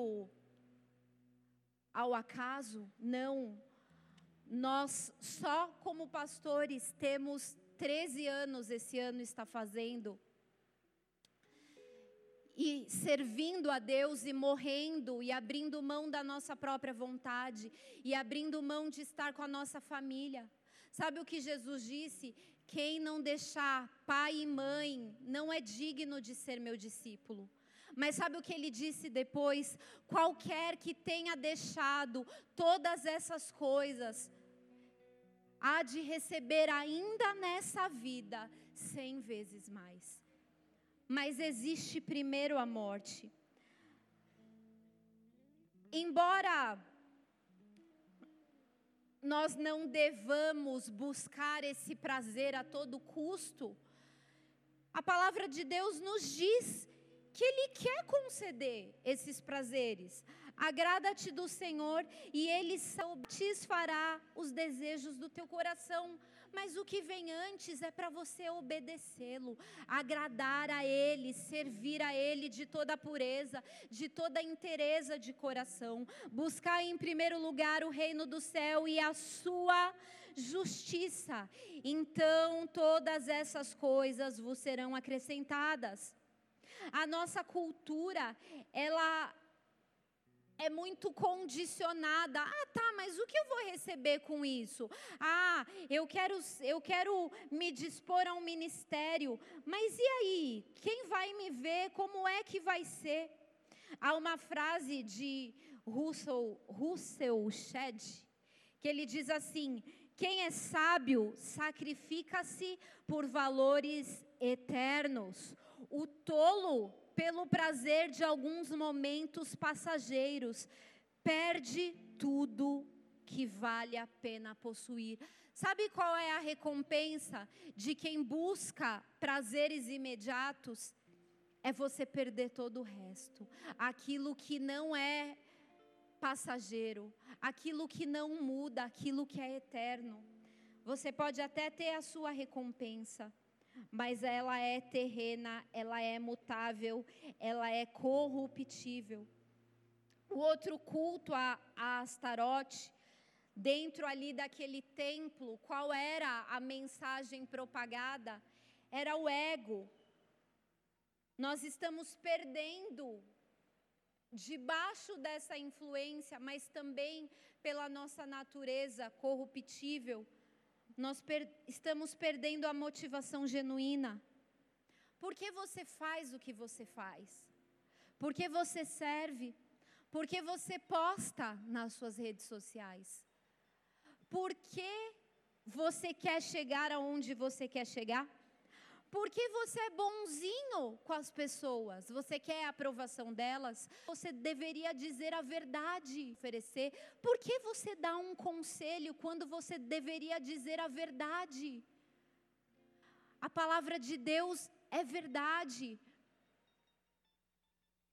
A: ao acaso? Não. Nós, só como pastores, temos 13 anos, esse ano está fazendo, e servindo a Deus e morrendo e abrindo mão da nossa própria vontade e abrindo mão de estar com a nossa família. Sabe o que Jesus disse? Quem não deixar pai e mãe não é digno de ser meu discípulo. Mas sabe o que ele disse depois? Qualquer que tenha deixado todas essas coisas, há de receber ainda nessa vida cem vezes mais. Mas existe primeiro a morte. Embora nós não devamos buscar esse prazer a todo custo, a palavra de Deus nos diz que Ele quer conceder esses prazeres. Agrada-te do Senhor e Ele satisfará os desejos do teu coração. Mas o que vem antes é para você obedecê-lo, agradar a Ele, servir a Ele de toda pureza, de toda inteireza de coração. Buscar em primeiro lugar o reino do céu e a sua justiça. Então todas essas coisas vos serão acrescentadas. A nossa cultura, ela é muito condicionada. Ah, tá, mas o que eu vou receber com isso? Ah, eu quero, eu quero me dispor a um ministério. Mas e aí? Quem vai me ver? Como é que vai ser? Há uma frase de Russell, Russell Shedd que ele diz assim: quem é sábio sacrifica-se por valores eternos. O tolo, pelo prazer de alguns momentos passageiros, perde tudo que vale a pena possuir. Sabe qual é a recompensa de quem busca prazeres imediatos? É você perder todo o resto. Aquilo que não é passageiro, aquilo que não muda, aquilo que é eterno. Você pode até ter a sua recompensa, mas ela é terrena, ela é mutável, ela é corruptível. O outro culto a, Astarote, dentro ali daquele templo, qual era a mensagem propagada? Era o ego. Nós estamos perdendo debaixo dessa influência, mas também pela nossa natureza corruptível nós per estamos perdendo a motivação genuína. Por que você faz o que você faz? Por que você serve? Por que você posta nas suas redes sociais? Por que você quer chegar aonde você quer chegar? Porque você é bonzinho com as pessoas, você quer a aprovação delas, você deveria dizer a verdade, oferecer. Por que você dá um conselho quando você deveria dizer a verdade? A palavra de Deus é verdade.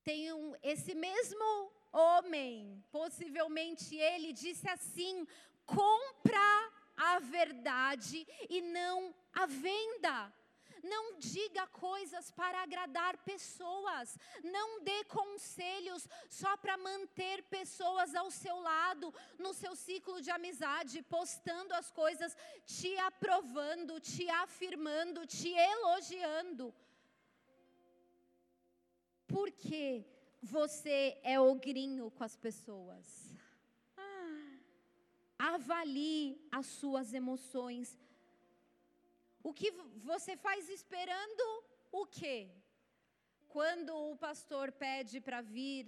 A: Tem um, esse mesmo homem, possivelmente ele disse assim: compra a verdade e não a venda. Não diga coisas para agradar pessoas. Não dê conselhos só para manter pessoas ao seu lado, no seu ciclo de amizade, postando as coisas, te aprovando, te afirmando, te elogiando. Porque você é ogrinho com as pessoas. Ah, avalie as suas emoções o que você faz esperando o quê? Quando o pastor pede para vir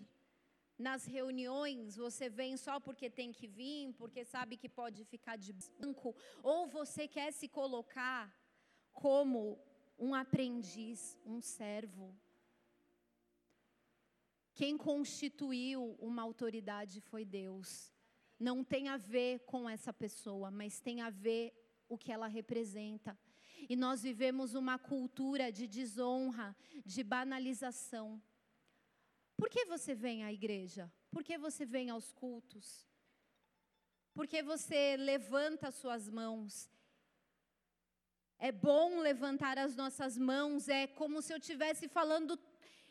A: nas reuniões, você vem só porque tem que vir, porque sabe que pode ficar de banco, ou você quer se colocar como um aprendiz, um servo. Quem constituiu uma autoridade foi Deus. Não tem a ver com essa pessoa, mas tem a ver o que ela representa. E nós vivemos uma cultura de desonra, de banalização. Por que você vem à igreja? Por que você vem aos cultos? Por que você levanta suas mãos? É bom levantar as nossas mãos, é como se eu estivesse falando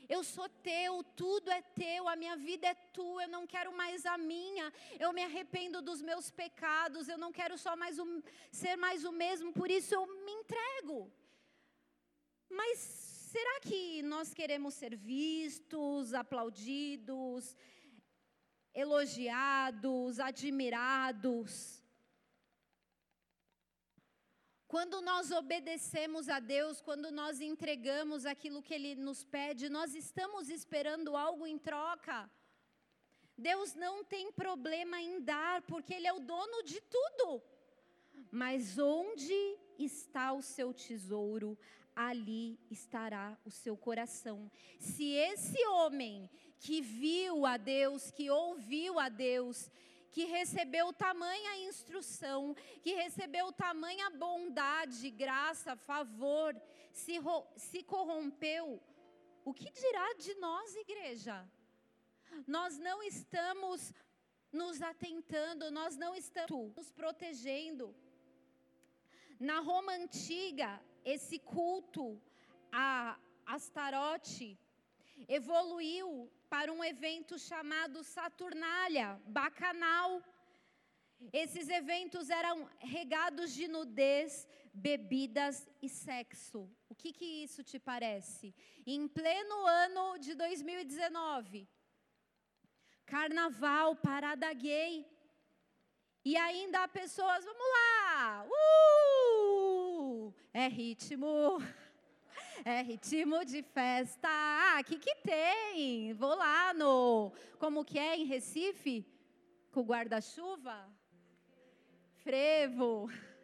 A: eu sou teu, tudo é teu, a minha vida é tua, eu não quero mais a minha, eu me arrependo dos meus pecados, eu não quero só mais um, ser mais o mesmo, por isso eu me entrego. Mas será que nós queremos ser vistos, aplaudidos, elogiados, admirados? Quando nós obedecemos a Deus, quando nós entregamos aquilo que Ele nos pede, nós estamos esperando algo em troca. Deus não tem problema em dar, porque Ele é o dono de tudo. Mas onde está o seu tesouro, ali estará o seu coração. Se esse homem que viu a Deus, que ouviu a Deus, que recebeu tamanha instrução, que recebeu tamanha bondade, graça, favor, se, se corrompeu, o que dirá de nós, igreja? Nós não estamos nos atentando, nós não estamos nos protegendo. Na Roma antiga, esse culto a Astarote evoluiu para um evento chamado Saturnália, Bacanal. Esses eventos eram regados de nudez, bebidas e sexo. O que, que isso te parece? Em pleno ano de 2019, carnaval, parada gay. E ainda há pessoas, vamos lá, uh, é ritmo. É ritmo de festa. Ah, que, que tem? Vou lá no. Como que é em Recife? Com guarda-chuva? Frevo.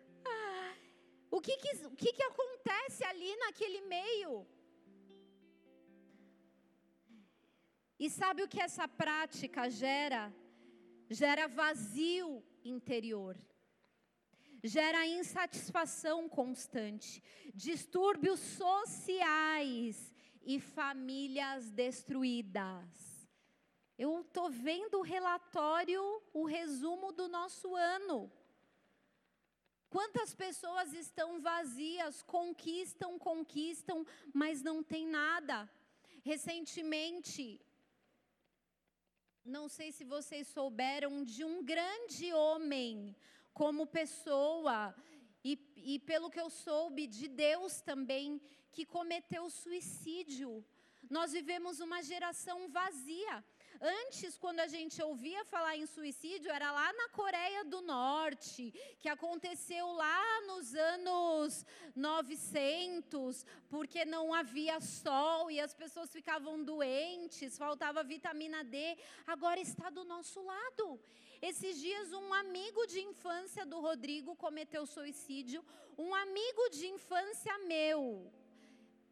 A: O que que, o que que acontece ali naquele meio? E sabe o que essa prática gera? Gera vazio interior gera insatisfação constante, distúrbios sociais e famílias destruídas. Eu estou vendo o relatório, o resumo do nosso ano. Quantas pessoas estão vazias, conquistam, conquistam, mas não tem nada. Recentemente, não sei se vocês souberam de um grande homem, como pessoa, e, e pelo que eu soube, de Deus também, que cometeu suicídio. Nós vivemos uma geração vazia. Antes, quando a gente ouvia falar em suicídio, era lá na Coreia do Norte, que aconteceu lá nos anos 900, porque não havia sol e as pessoas ficavam doentes, faltava vitamina D. Agora está do nosso lado. Esses dias, um amigo de infância do Rodrigo cometeu suicídio, um amigo de infância meu,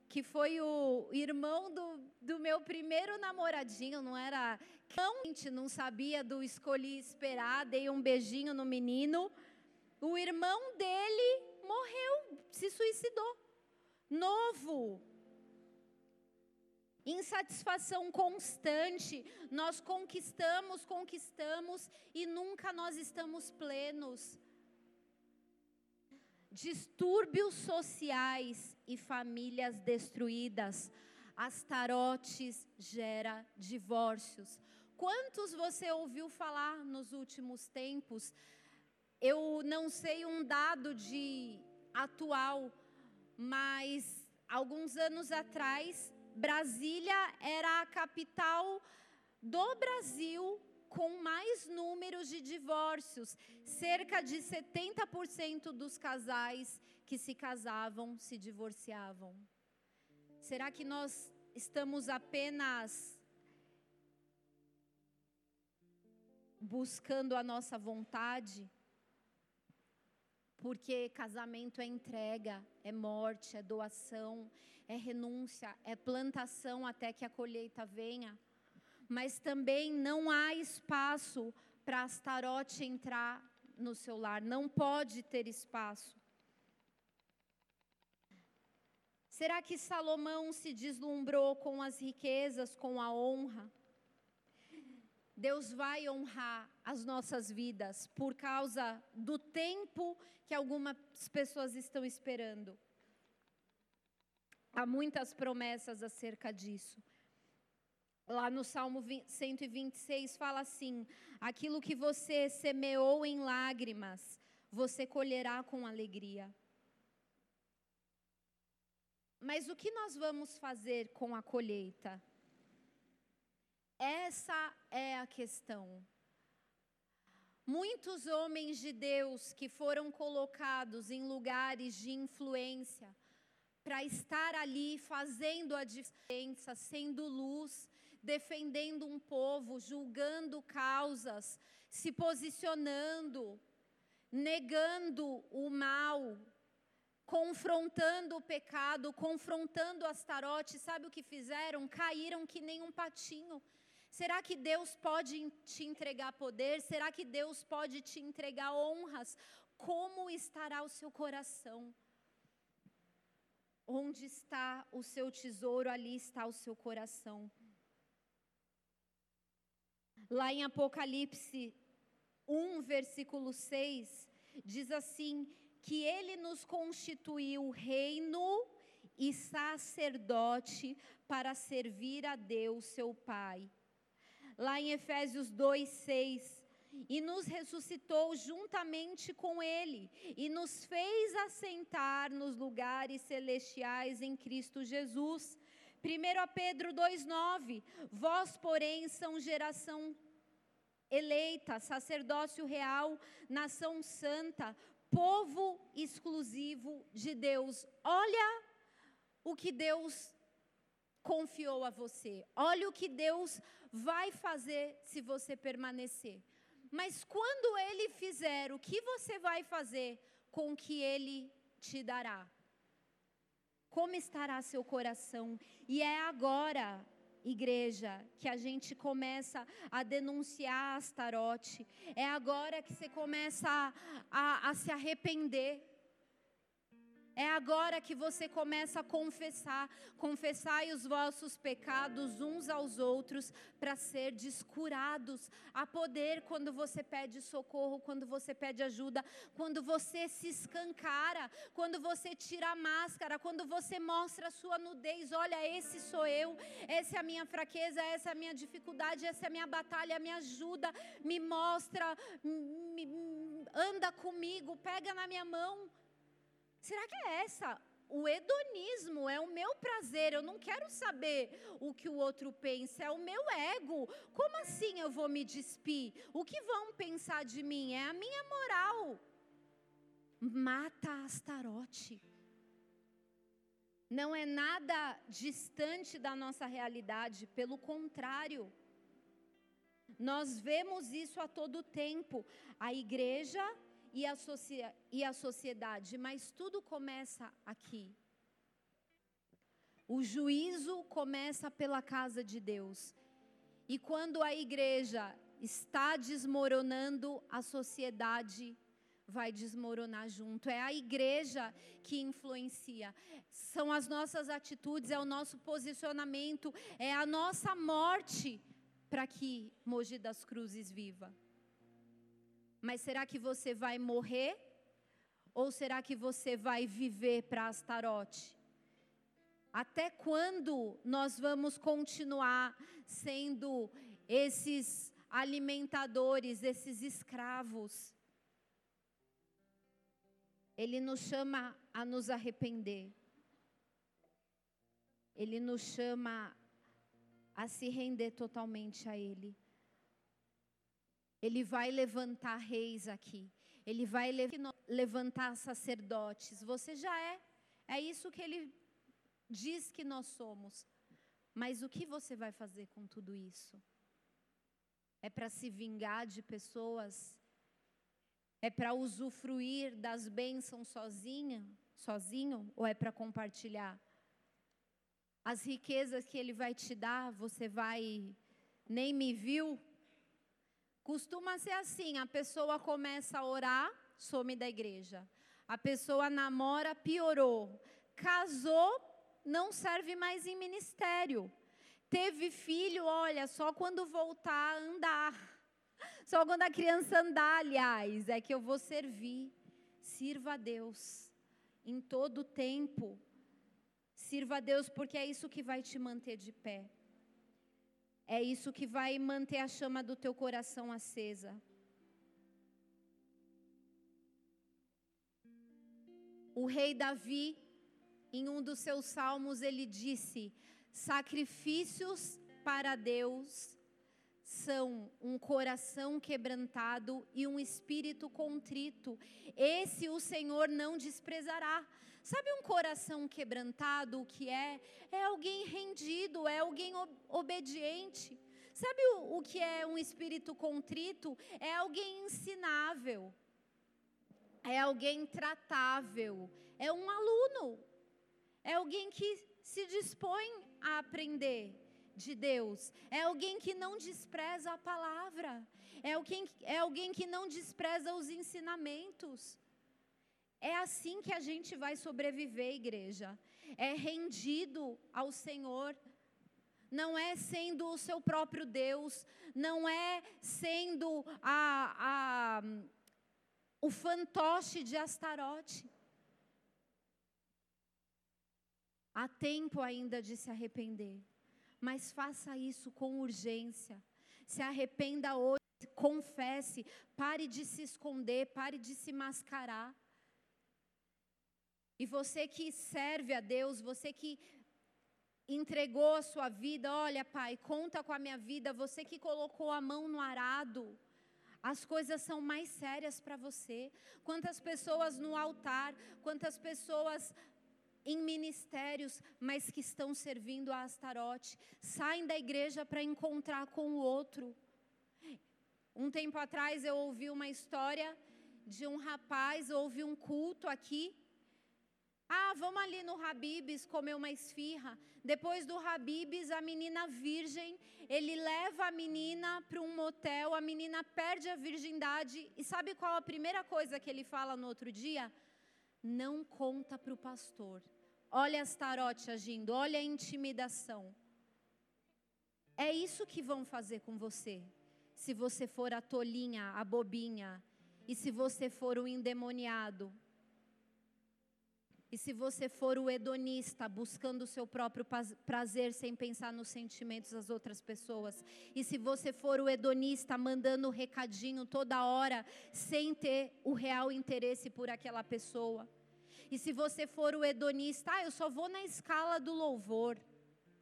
A: que foi o irmão do, do meu primeiro namoradinho, não era não sabia do escolhi esperar, dei um beijinho no menino. O irmão dele morreu, se suicidou. Novo, Insatisfação constante, nós conquistamos, conquistamos e nunca nós estamos plenos. Distúrbios sociais e famílias destruídas. Astarotes gera divórcios. Quantos você ouviu falar nos últimos tempos? Eu não sei um dado de atual, mas alguns anos atrás Brasília era a capital do Brasil com mais números de divórcios. Cerca de 70% dos casais que se casavam se divorciavam. Será que nós estamos apenas buscando a nossa vontade? Porque casamento é entrega, é morte, é doação, é renúncia, é plantação até que a colheita venha. Mas também não há espaço para Astarote entrar no seu lar, não pode ter espaço. Será que Salomão se deslumbrou com as riquezas, com a honra? Deus vai honrar as nossas vidas por causa do tempo que algumas pessoas estão esperando. Há muitas promessas acerca disso. Lá no Salmo 126 fala assim: aquilo que você semeou em lágrimas, você colherá com alegria. Mas o que nós vamos fazer com a colheita? Essa é a questão. Muitos homens de Deus que foram colocados em lugares de influência para estar ali fazendo a diferença, sendo luz, defendendo um povo, julgando causas, se posicionando, negando o mal, confrontando o pecado, confrontando Astarote, sabe o que fizeram? Caíram que nem um patinho. Será que Deus pode te entregar poder? Será que Deus pode te entregar honras? Como estará o seu coração? Onde está o seu tesouro, ali está o seu coração. Lá em Apocalipse 1, versículo 6, diz assim: que ele nos constituiu reino e sacerdote para servir a Deus, seu Pai lá em Efésios 2, 6. E nos ressuscitou juntamente com Ele, e nos fez assentar nos lugares celestiais em Cristo Jesus. 1 Pedro 2,9: Vós, porém, são geração eleita, sacerdócio real, nação santa, povo exclusivo de Deus. Olha o que Deus confiou a você. Olha o que Deus vai fazer se você permanecer. Mas quando ele fizer, o que você vai fazer com o que ele te dará? Como estará seu coração? E é agora, igreja, que a gente começa a denunciar Astarote. É agora que você começa a, a, a se arrepender. É agora que você começa a confessar, confessai os vossos pecados uns aos outros para ser descurados. Há poder quando você pede socorro, quando você pede ajuda, quando você se escancara, quando você tira a máscara, quando você mostra a sua nudez. Olha, esse sou eu, essa é a minha fraqueza, essa é a minha dificuldade, essa é a minha batalha, me ajuda, me mostra, me, anda comigo, pega na minha mão. Será que é essa? O hedonismo é o meu prazer, eu não quero saber o que o outro pensa, é o meu ego. Como assim eu vou me despir? O que vão pensar de mim? É a minha moral. Mata Astarote. Não é nada distante da nossa realidade, pelo contrário. Nós vemos isso a todo tempo. A igreja e a, e a sociedade, mas tudo começa aqui. O juízo começa pela casa de Deus. E quando a igreja está desmoronando, a sociedade vai desmoronar junto. É a igreja que influencia. São as nossas atitudes, é o nosso posicionamento, é a nossa morte para que Mogi das Cruzes viva. Mas será que você vai morrer? Ou será que você vai viver para Astarote? Até quando nós vamos continuar sendo esses alimentadores, esses escravos? Ele nos chama a nos arrepender. Ele nos chama a se render totalmente a Ele. Ele vai levantar reis aqui. Ele vai levantar sacerdotes. Você já é. É isso que ele diz que nós somos. Mas o que você vai fazer com tudo isso? É para se vingar de pessoas? É para usufruir das bênçãos sozinha, sozinho? Ou é para compartilhar? As riquezas que ele vai te dar, você vai. Nem me viu, Costuma ser assim: a pessoa começa a orar, some da igreja. A pessoa namora, piorou. Casou, não serve mais em ministério. Teve filho, olha, só quando voltar a andar. Só quando a criança andar, aliás, é que eu vou servir. Sirva a Deus em todo o tempo. Sirva a Deus porque é isso que vai te manter de pé. É isso que vai manter a chama do teu coração acesa. O rei Davi, em um dos seus salmos, ele disse: sacrifícios para Deus são um coração quebrantado e um espírito contrito. Esse o Senhor não desprezará. Sabe um coração quebrantado o que é? É alguém rendido, é alguém obediente. Sabe o, o que é um espírito contrito? É alguém ensinável, é alguém tratável, é um aluno, é alguém que se dispõe a aprender de Deus, é alguém que não despreza a palavra, é alguém, é alguém que não despreza os ensinamentos. É assim que a gente vai sobreviver, igreja. É rendido ao Senhor. Não é sendo o seu próprio Deus, não é sendo a, a, o fantoche de Astarote. Há tempo ainda de se arrepender, mas faça isso com urgência. Se arrependa hoje, confesse, pare de se esconder, pare de se mascarar. E você que serve a Deus, você que entregou a sua vida, olha, Pai, conta com a minha vida, você que colocou a mão no arado, as coisas são mais sérias para você. Quantas pessoas no altar, quantas pessoas em ministérios, mas que estão servindo a Astarote, saem da igreja para encontrar com o outro. Um tempo atrás eu ouvi uma história de um rapaz, houve um culto aqui, ah, vamos ali no Habibs comer uma esfirra. Depois do Habibs, a menina virgem, ele leva a menina para um motel, a menina perde a virgindade. E sabe qual a primeira coisa que ele fala no outro dia? Não conta para o pastor. Olha as tarote agindo, olha a intimidação. É isso que vão fazer com você. Se você for a tolinha, a bobinha, e se você for o endemoniado, e se você for o hedonista, buscando o seu próprio prazer sem pensar nos sentimentos das outras pessoas, e se você for o hedonista, mandando recadinho toda hora, sem ter o real interesse por aquela pessoa, e se você for o hedonista, ah, eu só vou na escala do louvor,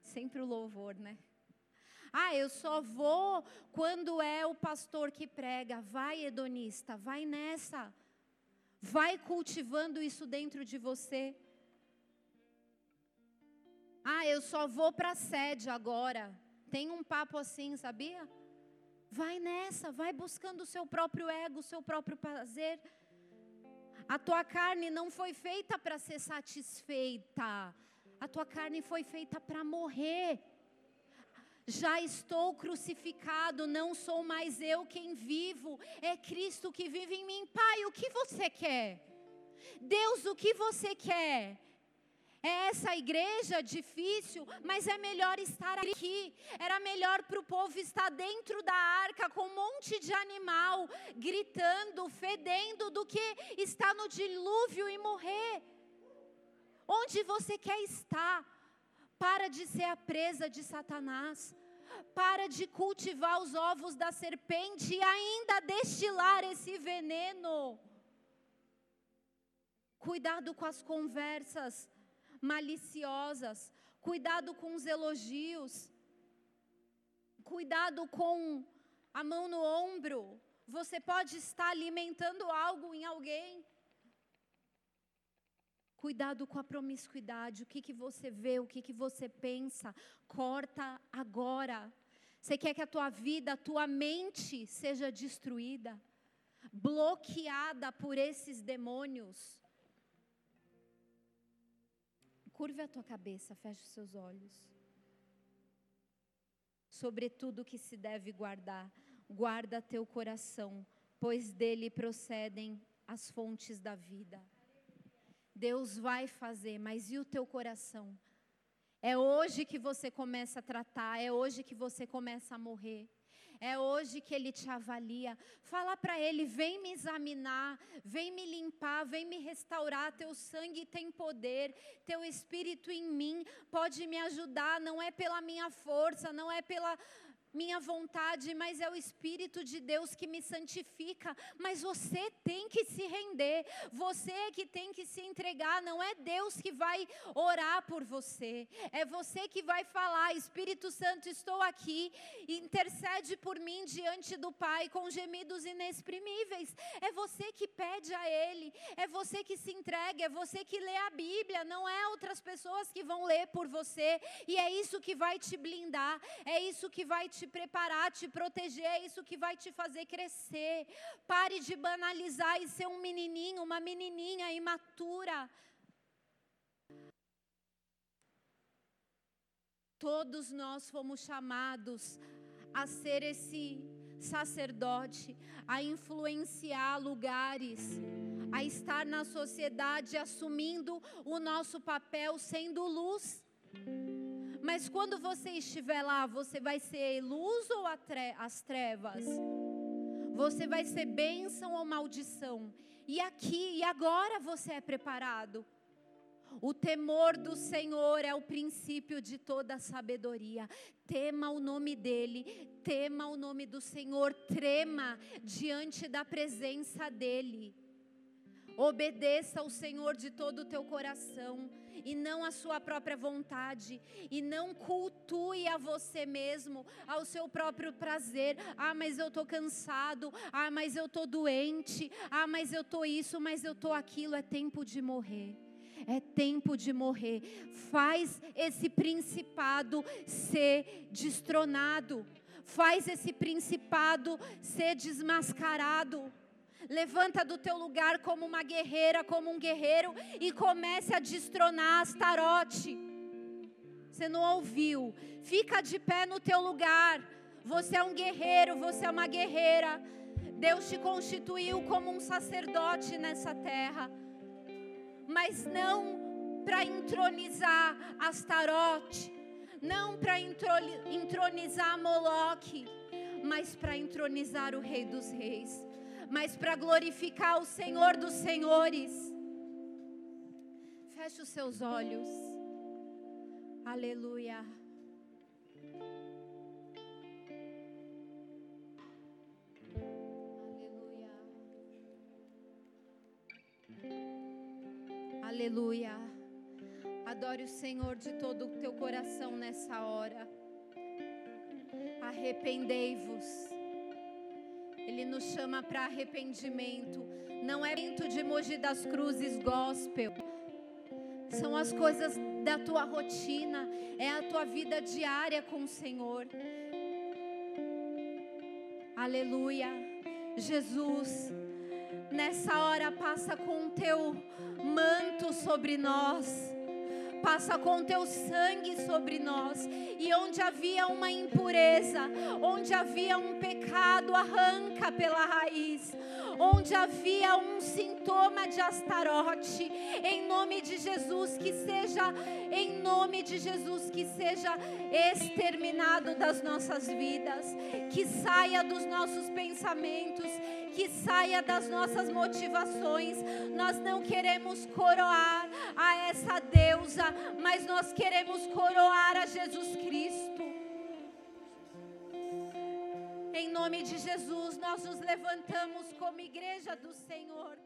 A: sempre o louvor, né? Ah, eu só vou quando é o pastor que prega. Vai, hedonista, vai nessa. Vai cultivando isso dentro de você. Ah, eu só vou para a sede agora. Tem um papo assim, sabia? Vai nessa, vai buscando o seu próprio ego, o seu próprio prazer. A tua carne não foi feita para ser satisfeita. A tua carne foi feita para morrer. Já estou crucificado, não sou mais eu quem vivo, é Cristo que vive em mim. Pai, o que você quer? Deus, o que você quer? É essa igreja difícil, mas é melhor estar aqui. Era melhor para o povo estar dentro da arca com um monte de animal, gritando, fedendo, do que estar no dilúvio e morrer. Onde você quer estar? Para de ser a presa de Satanás. Para de cultivar os ovos da serpente e ainda destilar esse veneno. Cuidado com as conversas maliciosas. Cuidado com os elogios. Cuidado com a mão no ombro. Você pode estar alimentando algo em alguém Cuidado com a promiscuidade, o que, que você vê, o que, que você pensa, corta agora. Você quer que a tua vida, a tua mente seja destruída, bloqueada por esses demônios. Curve a tua cabeça, feche os seus olhos. Sobretudo que se deve guardar, guarda teu coração, pois dele procedem as fontes da vida. Deus vai fazer, mas e o teu coração? É hoje que você começa a tratar, é hoje que você começa a morrer. É hoje que ele te avalia. Fala para ele: vem me examinar, vem me limpar, vem me restaurar. Teu sangue tem poder, teu espírito em mim pode me ajudar. Não é pela minha força, não é pela, minha vontade, mas é o Espírito de Deus que me santifica. Mas você tem que se render, você é que tem que se entregar, não é Deus que vai orar por você, é você que vai falar: Espírito Santo, estou aqui, intercede por mim diante do Pai com gemidos inexprimíveis. É você que pede a Ele, é você que se entrega, é você que lê a Bíblia, não é outras pessoas que vão ler por você, e é isso que vai te blindar, é isso que vai te te preparar, te proteger, é isso que vai te fazer crescer. Pare de banalizar e ser um menininho, uma menininha imatura. Todos nós fomos chamados a ser esse sacerdote, a influenciar lugares, a estar na sociedade assumindo o nosso papel, sendo luz. Mas quando você estiver lá, você vai ser luz ou as trevas? Você vai ser bênção ou maldição? E aqui e agora você é preparado. O temor do Senhor é o princípio de toda sabedoria. Tema o nome dEle, tema o nome do Senhor, trema diante da presença dEle. Obedeça ao Senhor de todo o teu coração e não a sua própria vontade, e não cultue a você mesmo, ao seu próprio prazer. Ah, mas eu estou cansado, ah, mas eu estou doente, ah, mas eu estou isso, mas eu estou aquilo. É tempo de morrer. É tempo de morrer. Faz esse principado ser destronado. Faz esse principado ser desmascarado. Levanta do teu lugar como uma guerreira, como um guerreiro e comece a destronar Astarote. Você não ouviu? Fica de pé no teu lugar. Você é um guerreiro, você é uma guerreira. Deus te constituiu como um sacerdote nessa terra. Mas não para entronizar Astarote, não para entronizar Moloque, mas para entronizar o Rei dos Reis mas para glorificar o Senhor dos Senhores. Feche os seus olhos. Aleluia. Aleluia. Aleluia. Adore o Senhor de todo o teu coração nessa hora. Arrependei-vos ele nos chama para arrependimento. Não é evento de Mogi das Cruzes gospel. São as coisas da tua rotina, é a tua vida diária com o Senhor. Aleluia. Jesus, nessa hora passa com o teu manto sobre nós passa com teu sangue sobre nós. E onde havia uma impureza, onde havia um pecado, arranca pela raiz. Onde havia um sintoma de Astarote, em nome de Jesus, que seja, em nome de Jesus, que seja exterminado das nossas vidas, que saia dos nossos pensamentos, que saia das nossas motivações. Nós não queremos coroar a essa deusa, mas nós queremos coroar a Jesus Cristo. Em nome de Jesus, nós nos levantamos como igreja do Senhor.